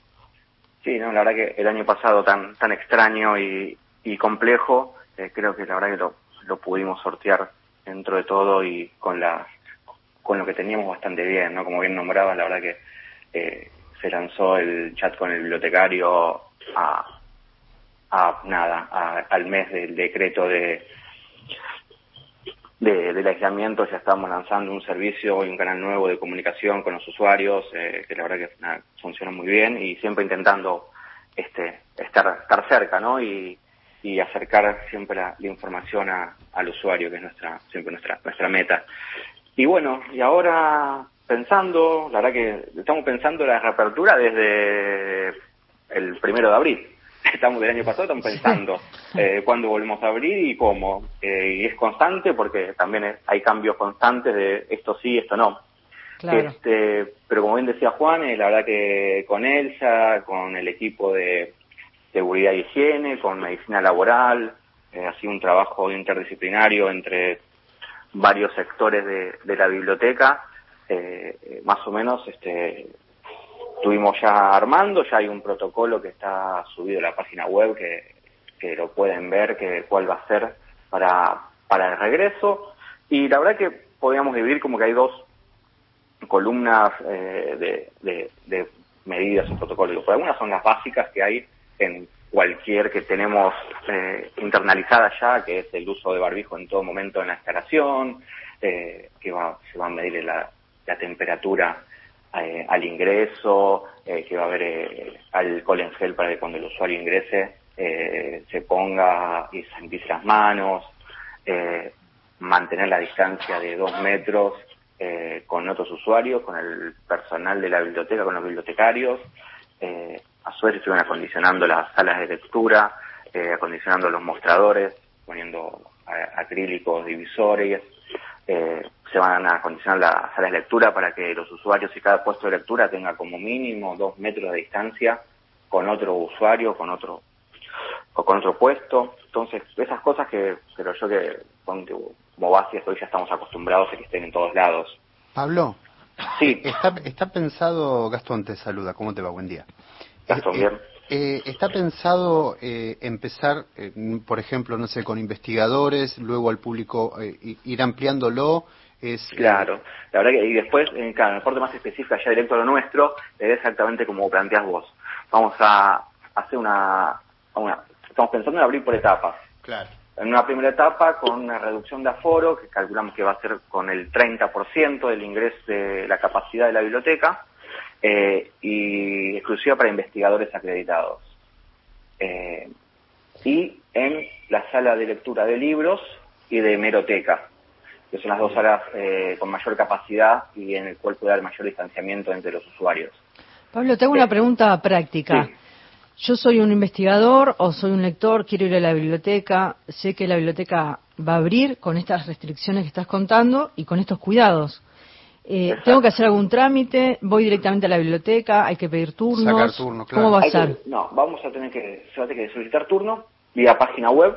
Speaker 7: Sí, no, la verdad que el año pasado tan, tan extraño y, y complejo, eh, creo que la verdad que lo, lo pudimos sortear dentro de todo y con la con lo que teníamos bastante bien, ¿no? Como bien nombrabas, la verdad que eh, se lanzó el chat con el bibliotecario a, a nada, al mes del decreto de, de, del aislamiento ya estamos lanzando un servicio y un canal nuevo de comunicación con los usuarios, eh, que la verdad que funciona muy bien y siempre intentando este estar, estar cerca, ¿no? Y, y acercar siempre la, información al usuario, que es nuestra siempre nuestra nuestra meta. Y bueno, y ahora pensando, la verdad que estamos pensando en la reapertura desde el primero de abril. [laughs] Estamos del año pasado, estamos pensando eh, cuándo volvemos a abrir y cómo. Eh, y es constante porque también hay cambios constantes de esto sí, esto no. Este, pero como bien decía Juan, eh, la verdad que con Elsa, con el equipo de seguridad y higiene, con medicina laboral, eh, ha sido un trabajo interdisciplinario entre varios sectores de, de la biblioteca eh, más o menos este, estuvimos ya armando, ya hay un protocolo que está subido a la página web que, lo pueden ver, que cuál va a ser para, para el regreso. Y la verdad que podríamos dividir como que hay dos columnas eh, de, de, medidas o protocolos. Por algunas son las básicas que hay en cualquier que tenemos eh, internalizada ya, que es el uso de barbijo en todo momento en la instalación, eh, que va, se va a medir la, la temperatura eh, al ingreso, eh, que va a haber eh, alcohol en gel para que cuando el usuario ingrese se ponga y empiece las manos, mantener la distancia de dos metros con otros usuarios, con el personal de la biblioteca, con los bibliotecarios. a su vez estuvieron acondicionando las salas de lectura, acondicionando los mostradores, poniendo acrílicos divisores, eh, se van a acondicionar las salas de lectura para que los usuarios y cada puesto de lectura tenga como mínimo dos metros de distancia con otro usuario, con otro o con otro puesto. Entonces, esas cosas que pero yo que como base hoy ya estamos acostumbrados a que estén en todos lados.
Speaker 3: Pablo,
Speaker 7: sí.
Speaker 3: Está, está pensado, Gastón te saluda, ¿cómo te va? Buen día.
Speaker 7: Gastón, eh, bien.
Speaker 3: Eh, ¿Está pensado eh, empezar, eh, por ejemplo, no sé, con investigadores, luego al público ir ampliándolo? Es,
Speaker 7: claro, la verdad que y después, en cada parte más específica, ya directo a lo nuestro, es exactamente como planteas vos. Vamos a hacer una, una, estamos pensando en abrir por etapas.
Speaker 3: Claro.
Speaker 7: En una primera etapa con una reducción de aforo, que calculamos que va a ser con el 30% del ingreso de la capacidad de la biblioteca, eh, y exclusiva para investigadores acreditados. Eh, y en la sala de lectura de libros y de hemeroteca, que son las dos salas eh, con mayor capacidad y en el cual puede haber mayor distanciamiento entre los usuarios.
Speaker 1: Pablo, tengo una pregunta práctica. Yo soy un investigador o soy un lector, quiero ir a la biblioteca, sé que la biblioteca va a abrir con estas restricciones que estás contando y con estos cuidados. Eh, ¿Tengo que hacer algún trámite? ¿Voy directamente a la biblioteca? ¿Hay que pedir turnos?
Speaker 3: Sacar turno, claro.
Speaker 1: ¿Cómo va a ser?
Speaker 7: no, vamos a tener que, se va a tener que solicitar turno vía página web.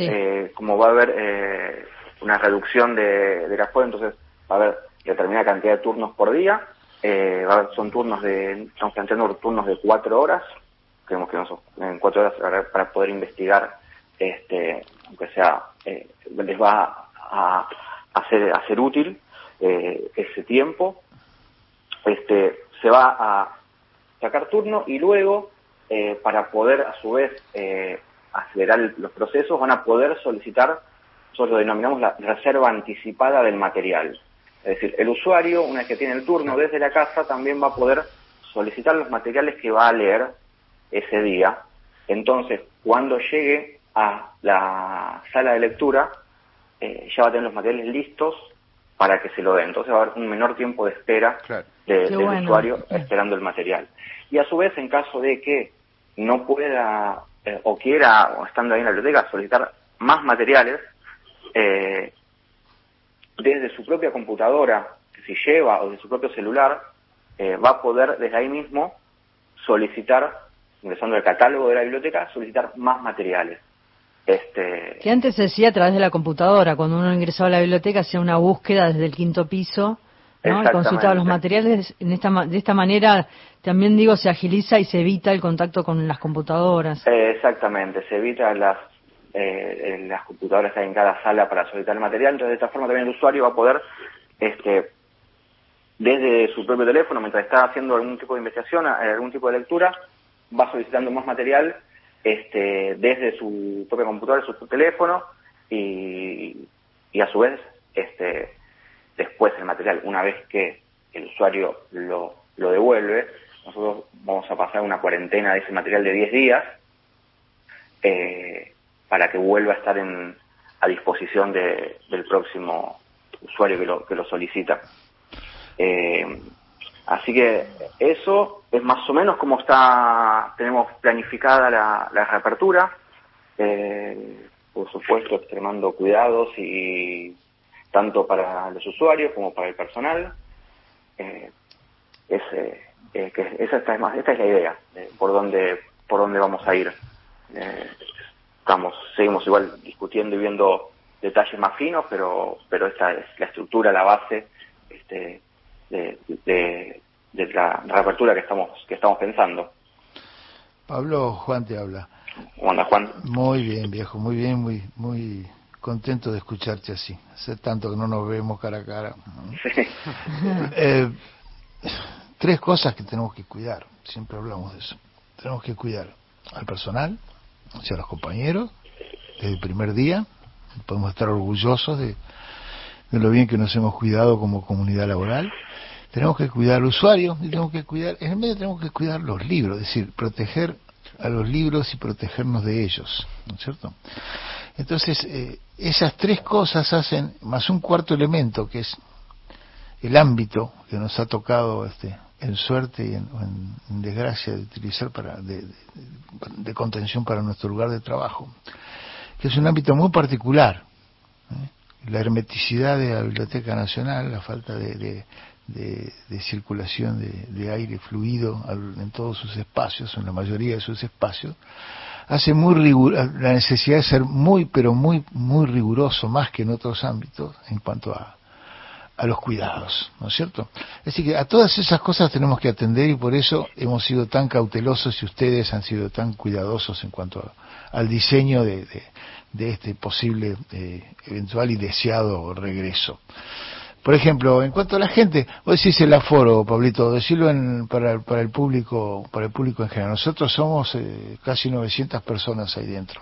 Speaker 7: Eh, como va a haber eh, una reducción de, de la entonces va a haber determinada cantidad de turnos por día, eh, son turnos de, estamos planteando turnos de cuatro horas, creemos que en cuatro horas para poder investigar, este, aunque sea, eh, les va a, hacer, a ser útil eh, ese tiempo. Este, se va a sacar turno y luego, eh, para poder a su vez eh, acelerar los procesos, van a poder solicitar, nosotros lo denominamos la reserva anticipada del material. Es decir, el usuario, una vez que tiene el turno desde la casa, también va a poder solicitar los materiales que va a leer ese día. Entonces, cuando llegue a la sala de lectura, eh, ya va a tener los materiales listos para que se lo den. Entonces va a haber un menor tiempo de espera del usuario esperando el material. Y a su vez, en caso de que no pueda eh, o quiera, o estando ahí en la biblioteca, solicitar más materiales, eh, desde su propia computadora, que si lleva, o de su propio celular, eh, va a poder desde ahí mismo solicitar, ingresando al catálogo de la biblioteca, solicitar más materiales.
Speaker 1: Este... Que antes se decía a través de la computadora, cuando uno ingresaba a la biblioteca hacía una búsqueda desde el quinto piso, ¿no? Y consultaba los materiales. En esta, de esta manera, también digo, se agiliza y se evita el contacto con las computadoras.
Speaker 7: exactamente, se evita las eh, las computadoras que hay en cada sala para solicitar el material. Entonces, de esta forma también el usuario va a poder, este, desde su propio teléfono, mientras está haciendo algún tipo de investigación, eh, algún tipo de lectura, va solicitando más material este, desde su propia computadora, su teléfono, y, y a su vez, este, después el material, una vez que el usuario lo, lo devuelve, nosotros vamos a pasar una cuarentena de ese material de 10 días, eh, para que vuelva a estar en, a disposición de, del próximo usuario que lo, que lo solicita. Eh, así que eso es más o menos como está, tenemos planificada la, reapertura, eh, por supuesto extremando cuidados y tanto para los usuarios como para el personal. Eh, es, eh, que esa esta es más, esta es la idea por dónde por dónde vamos a ir. Eh, estamos seguimos igual discutiendo y viendo detalles más finos, pero pero esta es la estructura, la base este, de, de, la reapertura que estamos que estamos pensando.
Speaker 2: Pablo, Juan te habla.
Speaker 7: Hola, Juan.
Speaker 2: Muy bien, viejo, muy bien, muy muy contento de escucharte así. Hace tanto que no nos vemos cara a cara. Eh, tres cosas que tenemos que cuidar, siempre hablamos de eso. Tenemos que cuidar al personal, o sea, los compañeros, desde el primer día. Podemos estar orgullosos de, lo bien que nos hemos cuidado como comunidad laboral. Tenemos que cuidar al usuario y tenemos que cuidar, en el medio tenemos que cuidar los libros, es decir, proteger a los libros y protegernos de ellos, ¿no es cierto? Entonces, eh, esas tres cosas hacen, más un cuarto elemento, que es el ámbito que nos ha tocado este, en suerte y en, desgracia de utilizar para de, contención para nuestro lugar de trabajo, que es un ámbito muy particular. ¿eh? La hermeticidad de la Biblioteca Nacional, la falta de, circulación de, aire fluido en todos sus espacios, en la mayoría de sus espacios, hace muy la necesidad de ser muy, pero muy, muy riguroso, más que en otros ámbitos, en cuanto a, a los cuidados, ¿no es cierto? Así que a todas esas cosas tenemos que atender y por eso hemos sido tan cautelosos y ustedes han sido tan cuidadosos en cuanto al diseño de, de, este posible, eh, eventual y deseado regreso. Por ejemplo, en cuanto a la gente, vos decís el aforo, Pablito, decirlo en, para, para, el público, para el público en general. Nosotros somos eh, casi 900 personas ahí dentro.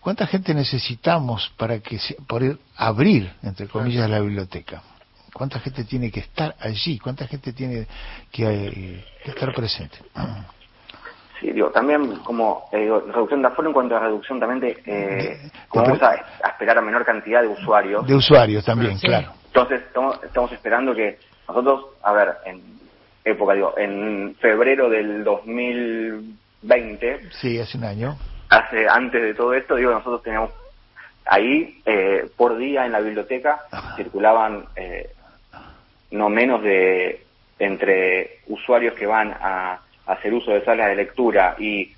Speaker 2: ¿Cuánta gente necesitamos para que se, por abrir, entre comillas, la biblioteca? ¿Cuánta gente tiene que estar allí? ¿Cuánta gente tiene que, eh, estar presente?
Speaker 7: Sí, digo, también como eh, reducción de aforo en cuanto a reducción también de, eh, vamos a, esperar a menor cantidad de usuarios.
Speaker 2: De usuarios también, claro.
Speaker 7: Entonces estamos, estamos esperando que nosotros, a ver, en época, digo, en febrero del 2020.
Speaker 2: Sí, hace un año.
Speaker 7: Hace, antes de todo esto, digo, nosotros teníamos ahí, eh, por día en la biblioteca, circulaban eh, no menos de entre usuarios que van a, hacer uso de salas de lectura y,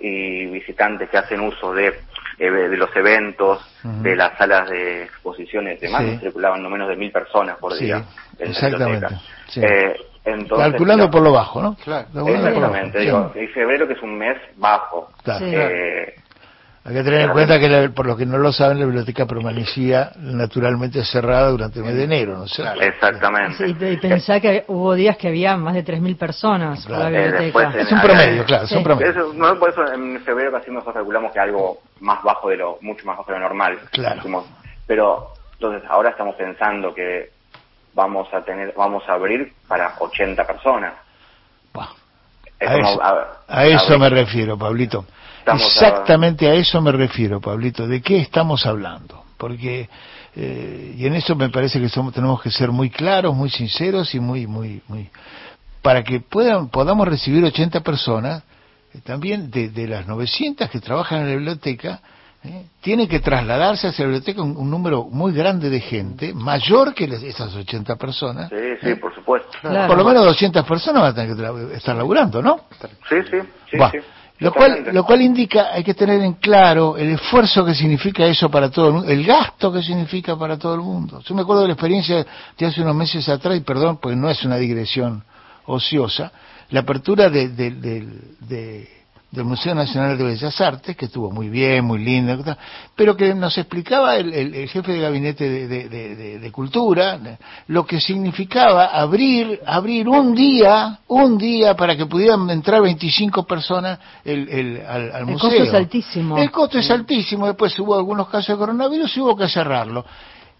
Speaker 7: y visitantes que hacen uso de eh, de los eventos, de las salas de exposiciones y demás, circulaban no menos de mil personas por día.
Speaker 2: exactamente. Eh, Calculando por lo bajo, ¿no?
Speaker 7: Claro. Exactamente. Digo, febrero que es un mes bajo. Claro. Eh,
Speaker 2: hay que tener en cuenta que, por lo que no lo saben, la biblioteca permanecía naturalmente cerrada durante el mes de enero, ¿no sé.
Speaker 7: Exactamente.
Speaker 1: y pensá que hubo días que había más de 3.000 personas por la biblioteca.
Speaker 2: es un promedio, claro, es un promedio.
Speaker 7: no, por eso en febrero casi nosotros calculamos que algo más bajo de lo, mucho más bajo de lo normal.
Speaker 2: Claro.
Speaker 7: Pero, entonces, ahora estamos pensando que vamos a tener, vamos a abrir para 80 personas.
Speaker 2: a, eso, me refiero, Pablito. Exactamente a... eso me refiero, Pablito. ¿De qué estamos hablando? Porque eh, y en eso me parece que somos, tenemos que ser muy claros, muy sinceros y muy, muy, muy para que puedan, podamos recibir 80 personas, eh, también de, de, las 900 que trabajan en la biblioteca, eh, tiene que trasladarse hacia la biblioteca un, número muy grande de gente, mayor que esas 80 personas.
Speaker 7: Sí, sí, por supuesto.
Speaker 2: Por lo menos 200 personas van a tener que estar laburando, ¿no?
Speaker 7: Sí, sí, sí.
Speaker 2: Lo cual, lo cual indica, hay que tener en claro el esfuerzo que significa eso para todo el mundo, el gasto que significa para todo el mundo. Yo me acuerdo de la experiencia de hace unos meses atrás, y perdón, pues no es una digresión ociosa, la apertura de, de, de del Museo Nacional de Bellas Artes, que estuvo muy bien, muy lindo, pero que nos explicaba el, jefe de gabinete de, Cultura lo que significaba abrir, abrir un día, un día para que pudieran entrar 25 personas el, al, museo.
Speaker 1: El costo es altísimo.
Speaker 2: El costo es altísimo, después hubo algunos casos de coronavirus y hubo que cerrarlo.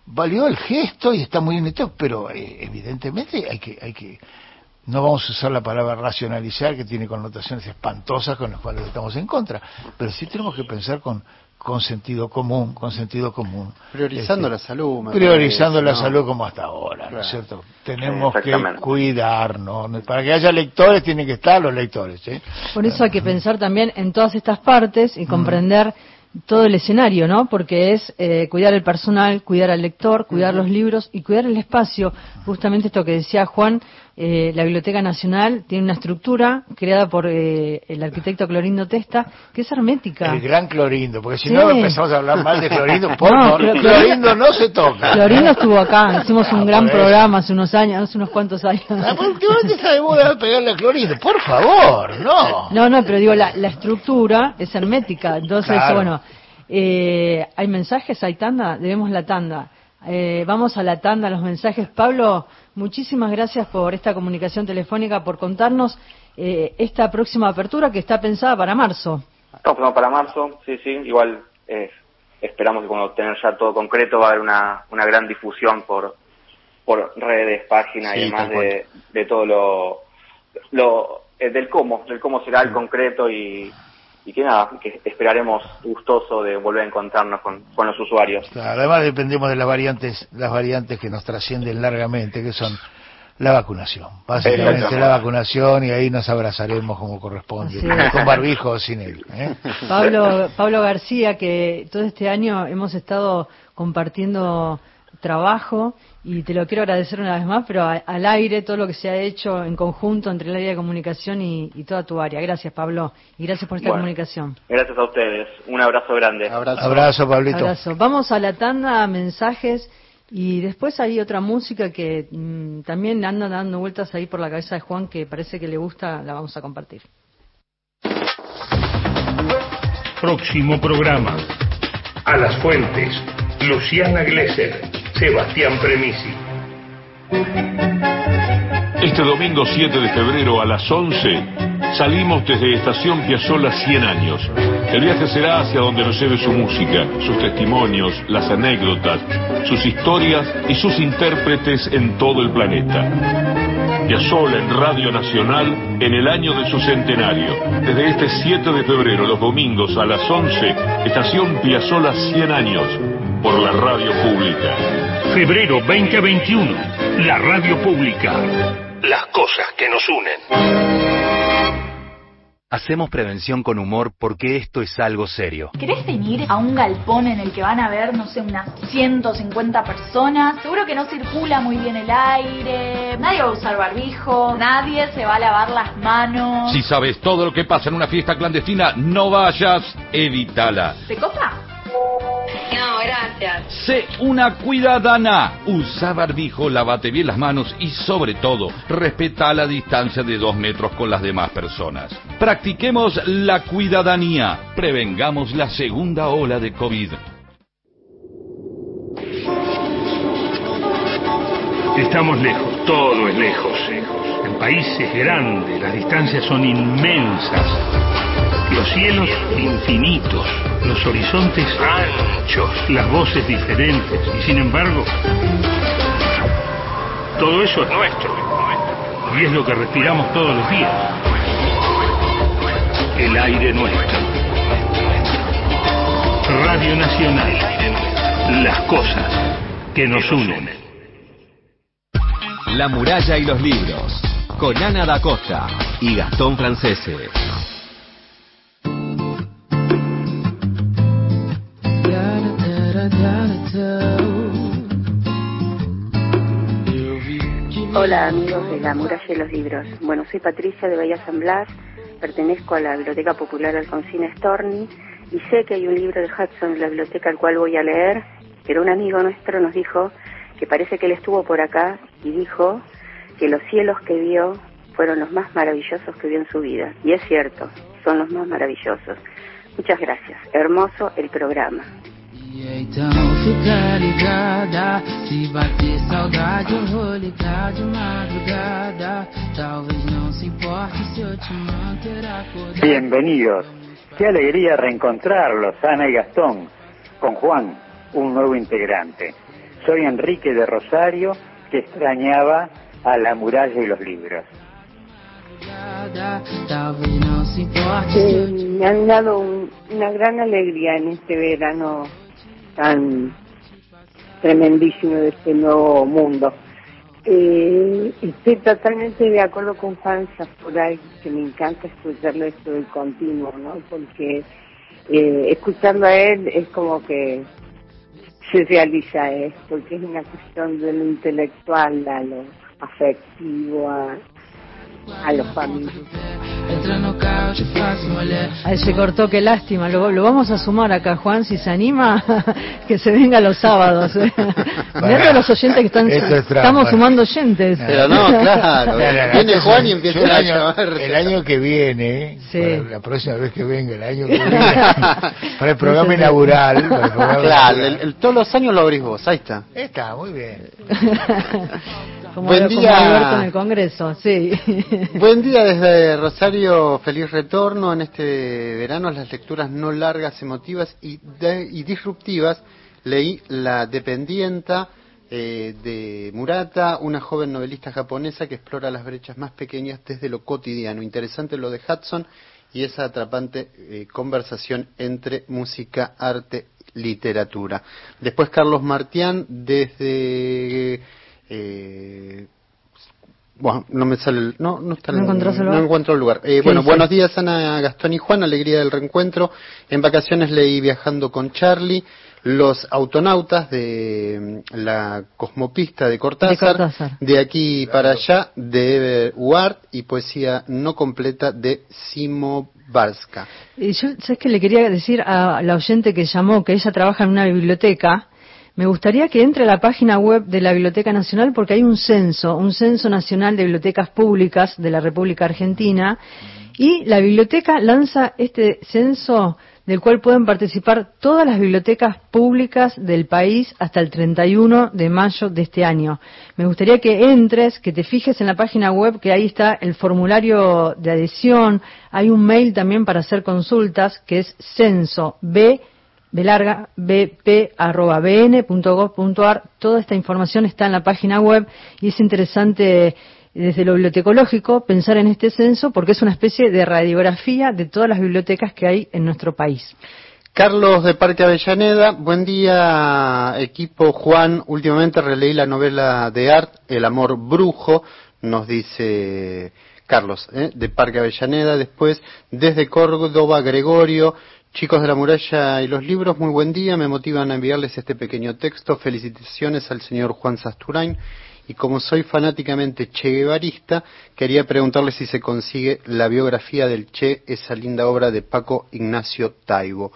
Speaker 2: Valió el gesto y está muy bien pero eh, evidentemente hay que, hay que no vamos a usar la palabra racionalizar, que tiene connotaciones espantosas con las cuales estamos en contra, pero sí tenemos que pensar con, con sentido común, con sentido común.
Speaker 3: Priorizando este, la salud.
Speaker 2: Priorizando la salud como hasta ahora, ¿no es cierto? Tenemos que cuidarnos. Para que haya lectores tienen que estar los lectores. ¿eh?
Speaker 1: Por eso hay que pensar también en todas estas partes y comprender todo el escenario, ¿no? Porque es eh, cuidar el personal, cuidar al lector, cuidar los libros y cuidar el espacio. Justamente esto que decía Juan, eh, la Biblioteca Nacional tiene una estructura creada por eh, el arquitecto Clorindo Testa que es hermética.
Speaker 2: El gran Clorindo, porque si no empezamos a hablar mal de Clorindo, [laughs] por no, Clorindo no se toca.
Speaker 1: Clorindo estuvo acá, hicimos un ah, gran programa hace unos años, hace unos cuantos años.
Speaker 2: Ah, ¿Por qué de moda pegarle a Clorindo? Por favor, no.
Speaker 1: No, no, pero digo, la, estructura es hermética, entonces, bueno, eh, hay mensajes, hay tanda, debemos la tanda. Eh, vamos a la tanda, los mensajes. Pablo, muchísimas gracias por esta comunicación telefónica, por contarnos eh, esta próxima apertura que está pensada para marzo.
Speaker 7: Estamos para marzo, sí, sí. Igual eh, esperamos que cuando tener ya todo concreto va a haber una, una gran difusión por, por redes, páginas y demás de, de, todo lo, lo del cómo, del cómo será el concreto y, y que nada, que esperaremos gustoso de volver a encontrarnos con, los usuarios.
Speaker 2: además dependemos de las variantes, las variantes que nos trascienden largamente, que son la vacunación, básicamente la vacunación y ahí nos abrazaremos como corresponde, con barbijo o sin él. ¿eh?
Speaker 1: Pablo, Pablo García, que todo este año hemos estado compartiendo trabajo y te lo quiero agradecer una vez más, pero al aire todo lo que se ha hecho en conjunto entre el área de comunicación y, toda tu área. Gracias, Pablo, y gracias por esta comunicación.
Speaker 7: Gracias a ustedes. Un abrazo grande.
Speaker 2: Abrazo, abrazo Pablito.
Speaker 1: Vamos a la tanda, mensajes, y después hay otra música que mm, también anda dando vueltas ahí por la cabeza de Juan, que parece que le gusta, la vamos a compartir.
Speaker 8: Próximo programa. A las fuentes. Luciana Glesser. Sebastián Premisi. Este domingo 7 de febrero a las 11 salimos desde Estación Piazzola 100 años. El viaje será hacia donde nos lleve su música, sus testimonios, las anécdotas, sus historias y sus intérpretes en todo el planeta. Piazzola en Radio Nacional en el año de su centenario. Desde este 7 de febrero, los domingos a las 11, Estación Piazzola 100 años, por la radio pública. Febrero 2021, la radio pública. Las cosas que nos unen.
Speaker 9: Hacemos prevención con humor porque esto es algo serio.
Speaker 10: ¿Querés venir a un galpón en el que van a ver, no sé, unas 150 personas? Seguro que no circula muy bien el aire, nadie va a usar barbijo, nadie se va a lavar las manos.
Speaker 9: Si sabes todo lo que pasa en una fiesta clandestina, no vayas, evítala.
Speaker 10: ¿Te copa?
Speaker 11: Gracias.
Speaker 12: Sé una cuidadana. Usa barbijo, lavate bien las manos y sobre todo, respeta la distancia de dos metros con las demás personas. Practiquemos la cuidadanía. Prevengamos la segunda ola de COVID.
Speaker 13: Estamos lejos, todo es lejos. El país es grande, las distancias son inmensas, los cielos infinitos, los horizontes anchos, las voces diferentes, y sin embargo, todo eso es nuestro, y es lo que respiramos todos los días. El aire nuestro. Radio Nacional. Las cosas que nos unen.
Speaker 14: La muralla y los libros, con Ana da Costa y Gastón Francese.
Speaker 15: Hola amigos de La muralla y los libros. Bueno, soy Patricia de Bahía San Blas, pertenezco a la Biblioteca Popular Alfonsina Storni y sé que hay un libro de Hudson en la biblioteca al cual voy a leer, pero un amigo nuestro nos dijo que parece que él estuvo por acá y dijo que los cielos que vio fueron los más maravillosos que vio en su vida. Y es cierto, son los más maravillosos. Muchas gracias. Hermoso el programa.
Speaker 16: Bienvenidos. Qué alegría reencontrarlos, Ana y Gastón, con Juan, un nuevo integrante. Soy Enrique de Rosario, que extrañaba a la muralla y los libros.
Speaker 17: me han dado una gran alegría en este verano tan tremendísimo de este nuevo mundo. Eh, estoy totalmente de acuerdo con Juan ahí que me encanta escucharlo esto del continuo, ¿no? Porque eh, escuchando a él es como que se realiza esto, porque es una cuestión de lo intelectual a lo afectivo, a, a los familiares.
Speaker 1: Ahí se cortó, qué lástima. Lo, lo, vamos a sumar acá, Juan, si se anima, [laughs] que se venga los sábados. ¿eh? [laughs] a los oyentes que están. estamos sumando oyentes.
Speaker 3: Pero no, [laughs] claro. viene Juan y empieza
Speaker 2: el año, el año que viene, la próxima vez que venga, el año que viene, para el programa inaugural.
Speaker 3: claro, el, todos los años lo abrís vos, ahí está.
Speaker 2: Está, muy bien.
Speaker 1: Buen día. en el Congreso, sí. [laughs]
Speaker 3: Buen día desde Rosario, feliz retorno en este verano. Las lecturas no largas, emotivas y, y disruptivas. Leí La Dependienta eh, de Murata, una joven novelista japonesa que explora las brechas más pequeñas desde lo cotidiano. Interesante lo de Hudson y esa atrapante eh, conversación entre música, arte, literatura. Después Carlos Martián desde eh, bueno, no me sale el, no, no está
Speaker 1: no,
Speaker 3: no encuentro el lugar. Eh, bueno, buenos días Ana, Gastón y Juan, alegría del reencuentro. En vacaciones leí Viajando con Charlie, Los autonautas de mm, la cosmopista de Cortázar, de, aquí para allá de Ever Ward y poesía no completa de Simo Barska.
Speaker 1: Y yo, ¿sabes que le quería decir a la oyente que llamó que ella trabaja en una biblioteca? Me gustaría que entre a la página web de la Biblioteca Nacional porque hay un censo, un censo nacional de bibliotecas públicas de la República Argentina y la biblioteca lanza este censo del cual pueden participar todas las bibliotecas públicas del país hasta el 31 de mayo de este año. Me gustaría que entres, que te fijes en la página web, que ahí está el formulario de adhesión, hay un mail también para hacer consultas, que es censo belarga bp.bn.gov.ar. Toda esta información está en la página web y es interesante desde lo bibliotecológico pensar en este censo porque es una especie de radiografía de todas las bibliotecas que hay en nuestro país.
Speaker 3: Carlos de Parque Avellaneda, buen día equipo Juan, últimamente releí la novela de Art, El amor brujo, nos dice Carlos, ¿eh? de Parque Avellaneda, después desde Córdoba Gregorio, Chicos de la muralla y los libros, muy buen día. Me motivan a enviarles este pequeño texto. Felicitaciones al señor Juan Sasturain. Y como soy fanáticamente Che Guevarista, quería preguntarle si se consigue la biografía del Che, esa linda obra de Paco Ignacio Taibo.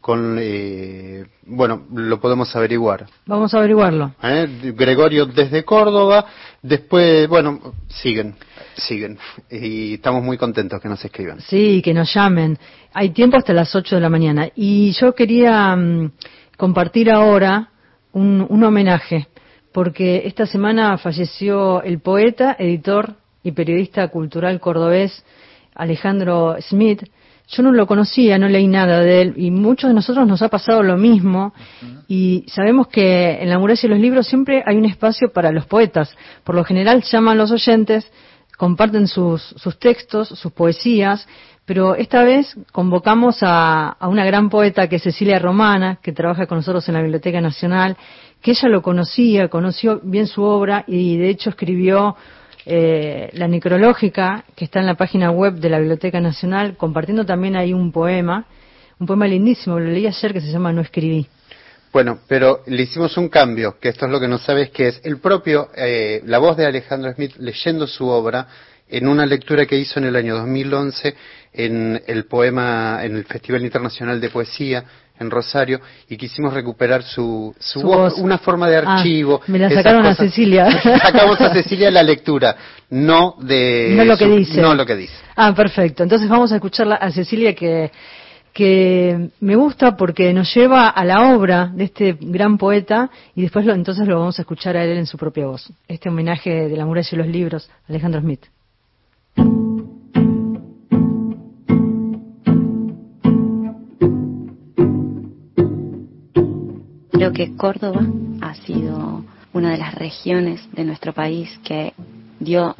Speaker 3: con eh, bueno lo podemos averiguar
Speaker 1: vamos a averiguarlo
Speaker 3: ¿Eh? Gregorio desde Córdoba después bueno siguen siguen. Y estamos muy contentos que nos escriban.
Speaker 1: Sí que nos llamen. Hay tiempo hasta las 8 de la mañana. Y yo quería mm, compartir ahora un, un homenaje porque esta semana falleció el poeta editor y periodista cultural cordobés Alejandro Smith. Yo no lo conocía, no leí nada de él y muchos de nosotros nos ha pasado lo mismo. Y sabemos que en la muralla de los libros siempre hay un espacio para los poetas. Por lo general llaman los oyentes, comparten sus, sus textos, sus poesías, pero esta vez convocamos a, una gran poeta que es Cecilia Romana, que trabaja con nosotros en la Biblioteca Nacional, que ella lo conocía, conoció bien su obra y de hecho escribió eh, la necrológica, que está en la página web de la Biblioteca Nacional, compartiendo también ahí un poema, un poema lindísimo, lo leí ayer que se llama No escribí.
Speaker 3: Bueno, pero le hicimos un cambio, que esto es lo que no sabes que es el propio, eh, la voz de Alejandro Smith leyendo su obra en una lectura que hizo en el año 2011 en el poema, en el Festival Internacional de Poesía en Rosario y quisimos recuperar su, su, voz, una forma de ah, archivo.
Speaker 1: me la sacaron a Cecilia. [laughs]
Speaker 3: Sacamos a Cecilia la lectura, no de...
Speaker 1: No lo que dice.
Speaker 3: No lo que dice.
Speaker 1: Ah, perfecto. Entonces vamos a escucharla a Cecilia que que me gusta porque nos lleva a la obra de este gran poeta y después lo, entonces lo vamos a escuchar a él en su propia voz. Este homenaje de la muralla y los libros, Alejandro Smith.
Speaker 11: Creo que Córdoba ha sido una de las regiones de nuestro país que dio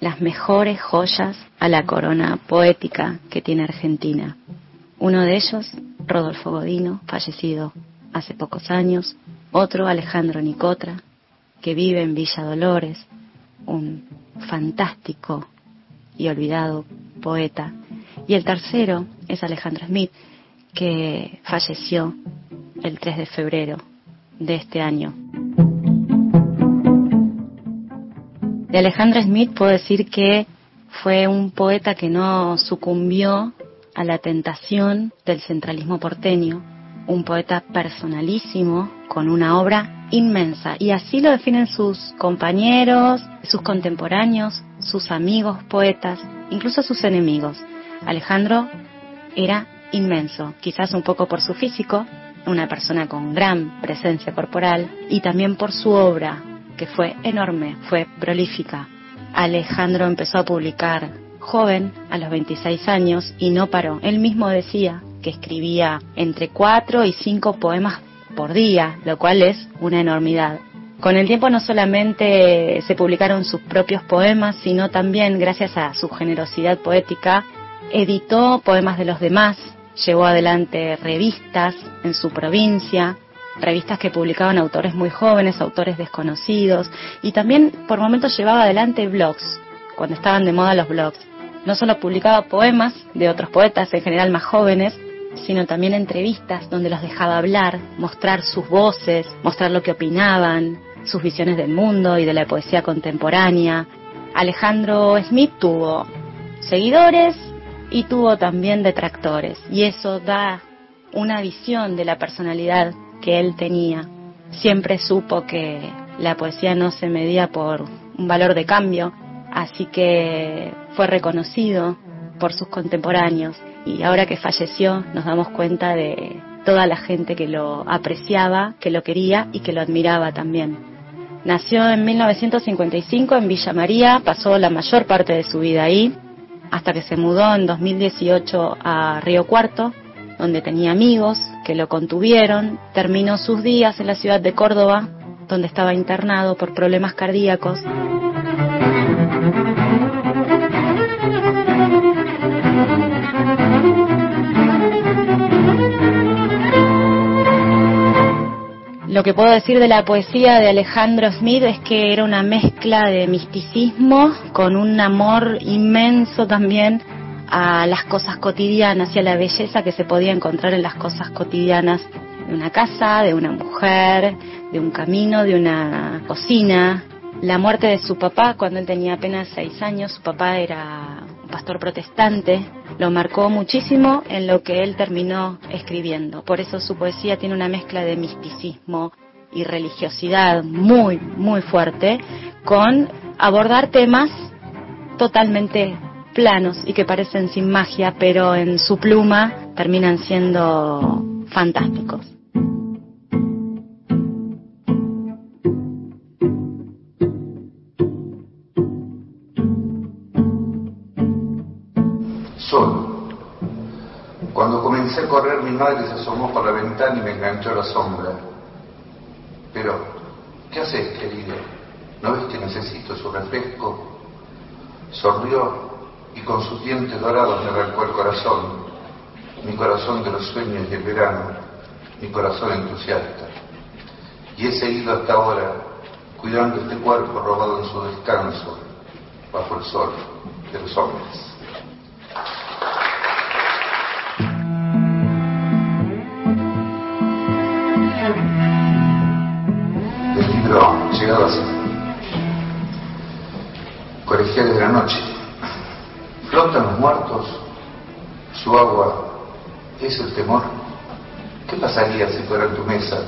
Speaker 11: las mejores joyas a la corona poética que tiene Argentina. Uno de ellos, Rodolfo Godino, fallecido hace pocos años. Otro, Alejandro Nicotra, que vive en Villa Dolores, un fantástico y olvidado poeta. Y el tercero es Alejandro Smith, que falleció el 3 de febrero de este año. De Alejandro Smith puedo decir que fue un poeta que no sucumbió a la tentación del centralismo porteño, un poeta personalísimo con una obra inmensa y así lo definen sus compañeros, sus contemporáneos, sus amigos poetas, incluso sus enemigos. Alejandro era inmenso, quizás un poco por su físico, una persona con gran presencia corporal y también por su obra, que fue enorme, fue prolífica. Alejandro empezó a publicar joven, a los 26 años, y no paró. Él mismo decía que escribía entre cuatro y cinco poemas por día, lo cual es una enormidad. Con el tiempo no solamente se publicaron sus propios poemas, sino también, gracias a su generosidad poética, editó poemas de los demás, llevó adelante revistas en su provincia, revistas que publicaban autores muy jóvenes, autores desconocidos, y también por momentos llevaba adelante blogs, cuando estaban de moda los blogs. No solo publicaba poemas de otros poetas, en general más jóvenes, sino también entrevistas donde los dejaba hablar, mostrar sus voces, mostrar lo que opinaban, sus visiones del mundo y de la poesía contemporánea. Alejandro Smith tuvo seguidores y tuvo también detractores y eso da una visión de la personalidad que él tenía. Siempre supo que la poesía no se medía por un valor de cambio, así que fue reconocido por sus contemporáneos y ahora que falleció nos damos cuenta de toda la gente que lo apreciaba, que lo quería y que lo admiraba también. Nació en 1955 en Villa María, pasó la mayor parte de su vida ahí, hasta que se mudó en 2018 a Río Cuarto, donde tenía amigos que lo contuvieron, terminó sus días en la ciudad de Córdoba, donde estaba internado por problemas cardíacos. Lo que puedo decir de la poesía de Alejandro Smith es que era una mezcla de misticismo con un amor inmenso también a las cosas cotidianas y a la belleza que se podía encontrar en las cosas cotidianas de una casa, de una mujer, de un camino, de una cocina. La muerte de su papá cuando él tenía apenas seis años, su papá era pastor protestante, lo marcó muchísimo en lo que él terminó escribiendo. Por eso su poesía tiene una mezcla de misticismo y religiosidad muy, muy fuerte, con abordar temas totalmente planos y que parecen sin magia, pero en su pluma terminan siendo fantásticos.
Speaker 18: A correr, mi madre se asomó por la ventana y me enganchó la sombra. Pero, ¿qué haces, querido? ¿No ves que necesito su refresco? Sonrió y con sus dientes dorados me arrancó el corazón, mi corazón de los sueños y el verano, mi corazón entusiasta. Y he seguido hasta ahora cuidando este cuerpo robado en su descanso, bajo el sol de los hombres. Colegiales de la noche. Flotan los muertos, su agua es el temor. ¿Qué pasaría si fueran tu mesa?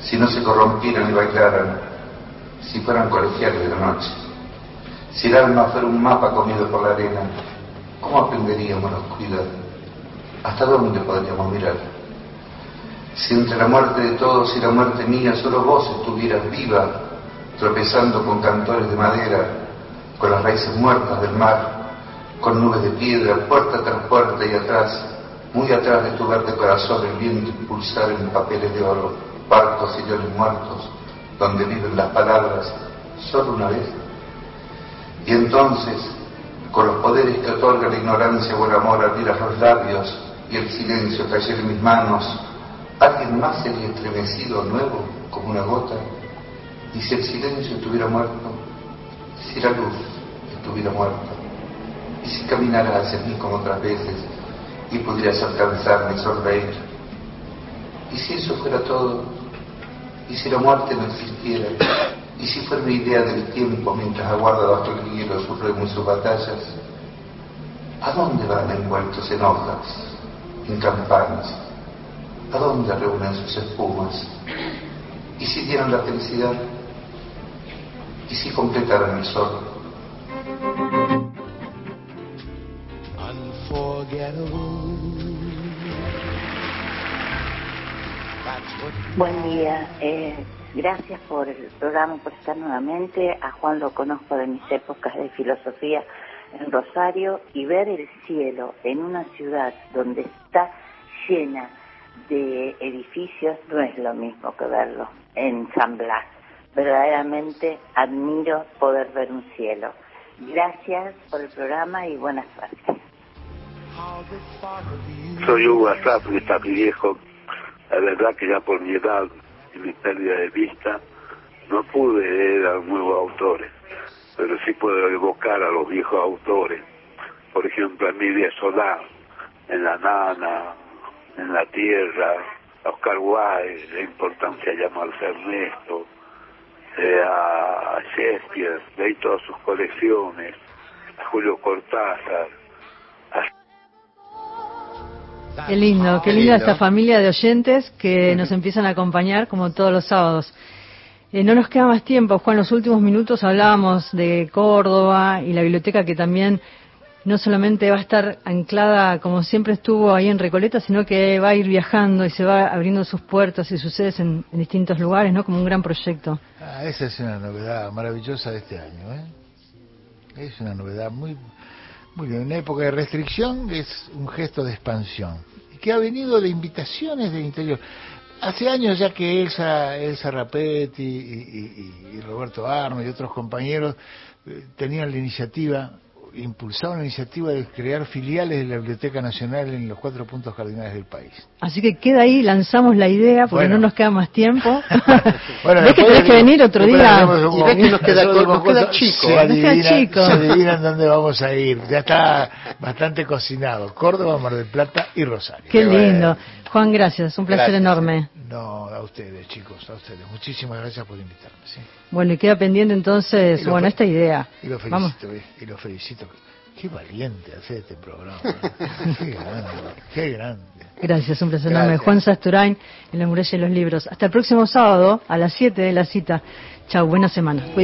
Speaker 18: Si no se corrompieran y bailaran, si fueran colegiales de la noche. Si el alma fuera un mapa comido por la arena, ¿cómo aprenderíamos la oscuridad? ¿Hasta dónde podríamos mirar? Si entre la muerte de todos y la muerte mía solo vos estuvieras viva, tropezando con cantores de madera, con las raíces muertas del mar, con nubes de piedra, puerta tras puerta y atrás, muy atrás de tu verde corazón, el viento impulsar en papeles de oro, barcos y leones muertos, donde viven las palabras, solo una vez. Y entonces, con los poderes que otorga la ignorancia o el amor, abrirás los labios y el silencio cayera en mis manos, ¿alguien más sería estremecido nuevo como una gota? Y si el silencio estuviera muerto, si la luz estuviera muerta, y si caminaras hacia mí como otras veces y pudieras alcanzarme y sonreír. Y si eso fuera todo, y si la muerte no existiera, y si fuera una idea del tiempo mientras aguarda bajo el hielo sus remos y sus batallas, ¿a dónde van envueltos en hojas, en campanas? ¿A dónde reúnen sus espumas? ¿Y si dieran la felicidad? ¿Y si completaran el sol?
Speaker 6: Buen día. Eh, gracias por el programa, por estar nuevamente. A Juan lo conozco de mis épocas de filosofía en Rosario y ver el cielo en una ciudad donde está llena de edificios no es lo mismo que verlo en San Blas. Verdaderamente admiro poder ver un cielo. Gracias por el programa y buenas tardes.
Speaker 19: Soy Hugo Asaf, que está mi viejo. La verdad que ya por mi edad y mi pérdida de vista, no pude leer a nuevos autores, pero sí puedo evocar a los viejos autores. Por ejemplo, a Emilia Solá, en La Nana, en La Tierra, a Oscar Wilde, la importancia de llamarse Ernesto, eh, a Shakespeare, leí todas sus colecciones, a Julio Cortázar,
Speaker 1: Qué lindo, qué linda esta familia de oyentes que nos empiezan a acompañar como todos los sábados. Eh, no nos queda más tiempo, Juan. En los últimos minutos hablábamos de Córdoba y la biblioteca que también no solamente va a estar anclada como siempre estuvo ahí en Recoleta, sino que va a ir viajando y se va abriendo sus puertos y sus sedes en, distintos lugares, ¿no? Como un gran proyecto.
Speaker 2: Ah, esa es una novedad maravillosa de este año, ¿eh? Es una novedad muy muy bien, una época de restricción es un gesto de expansión, que ha venido de invitaciones del interior. Hace años ya que Elsa, Elsa Rapetti y, Roberto Arno y otros compañeros eh, tenían la iniciativa impulsado la iniciativa de crear filiales de la Biblioteca Nacional en los cuatro puntos cardinales del país.
Speaker 1: Así que queda ahí, lanzamos la idea porque no nos queda más tiempo. [laughs] bueno, ves que tenés que venir otro día.
Speaker 3: Y ves que nos queda, nos queda chico. Se,
Speaker 2: adivinan, dónde vamos a ir. Ya está bastante cocinado. Córdoba, Mar del Plata y Rosario.
Speaker 1: Qué lindo. Juan, gracias. Un placer enorme.
Speaker 2: No, a ustedes, chicos, a ustedes. Muchísimas gracias por invitarme. Bueno,
Speaker 1: y queda pendiente entonces, bueno, esta idea.
Speaker 2: Y lo felicito, y lo felicito Qué valiente hacer este programa. [laughs] qué grande, qué grande.
Speaker 1: Gracias, un placer enorme. Juan Sasturain en la muralla de los libros. Hasta el próximo sábado a las 7 de la cita. Chao, buena semana.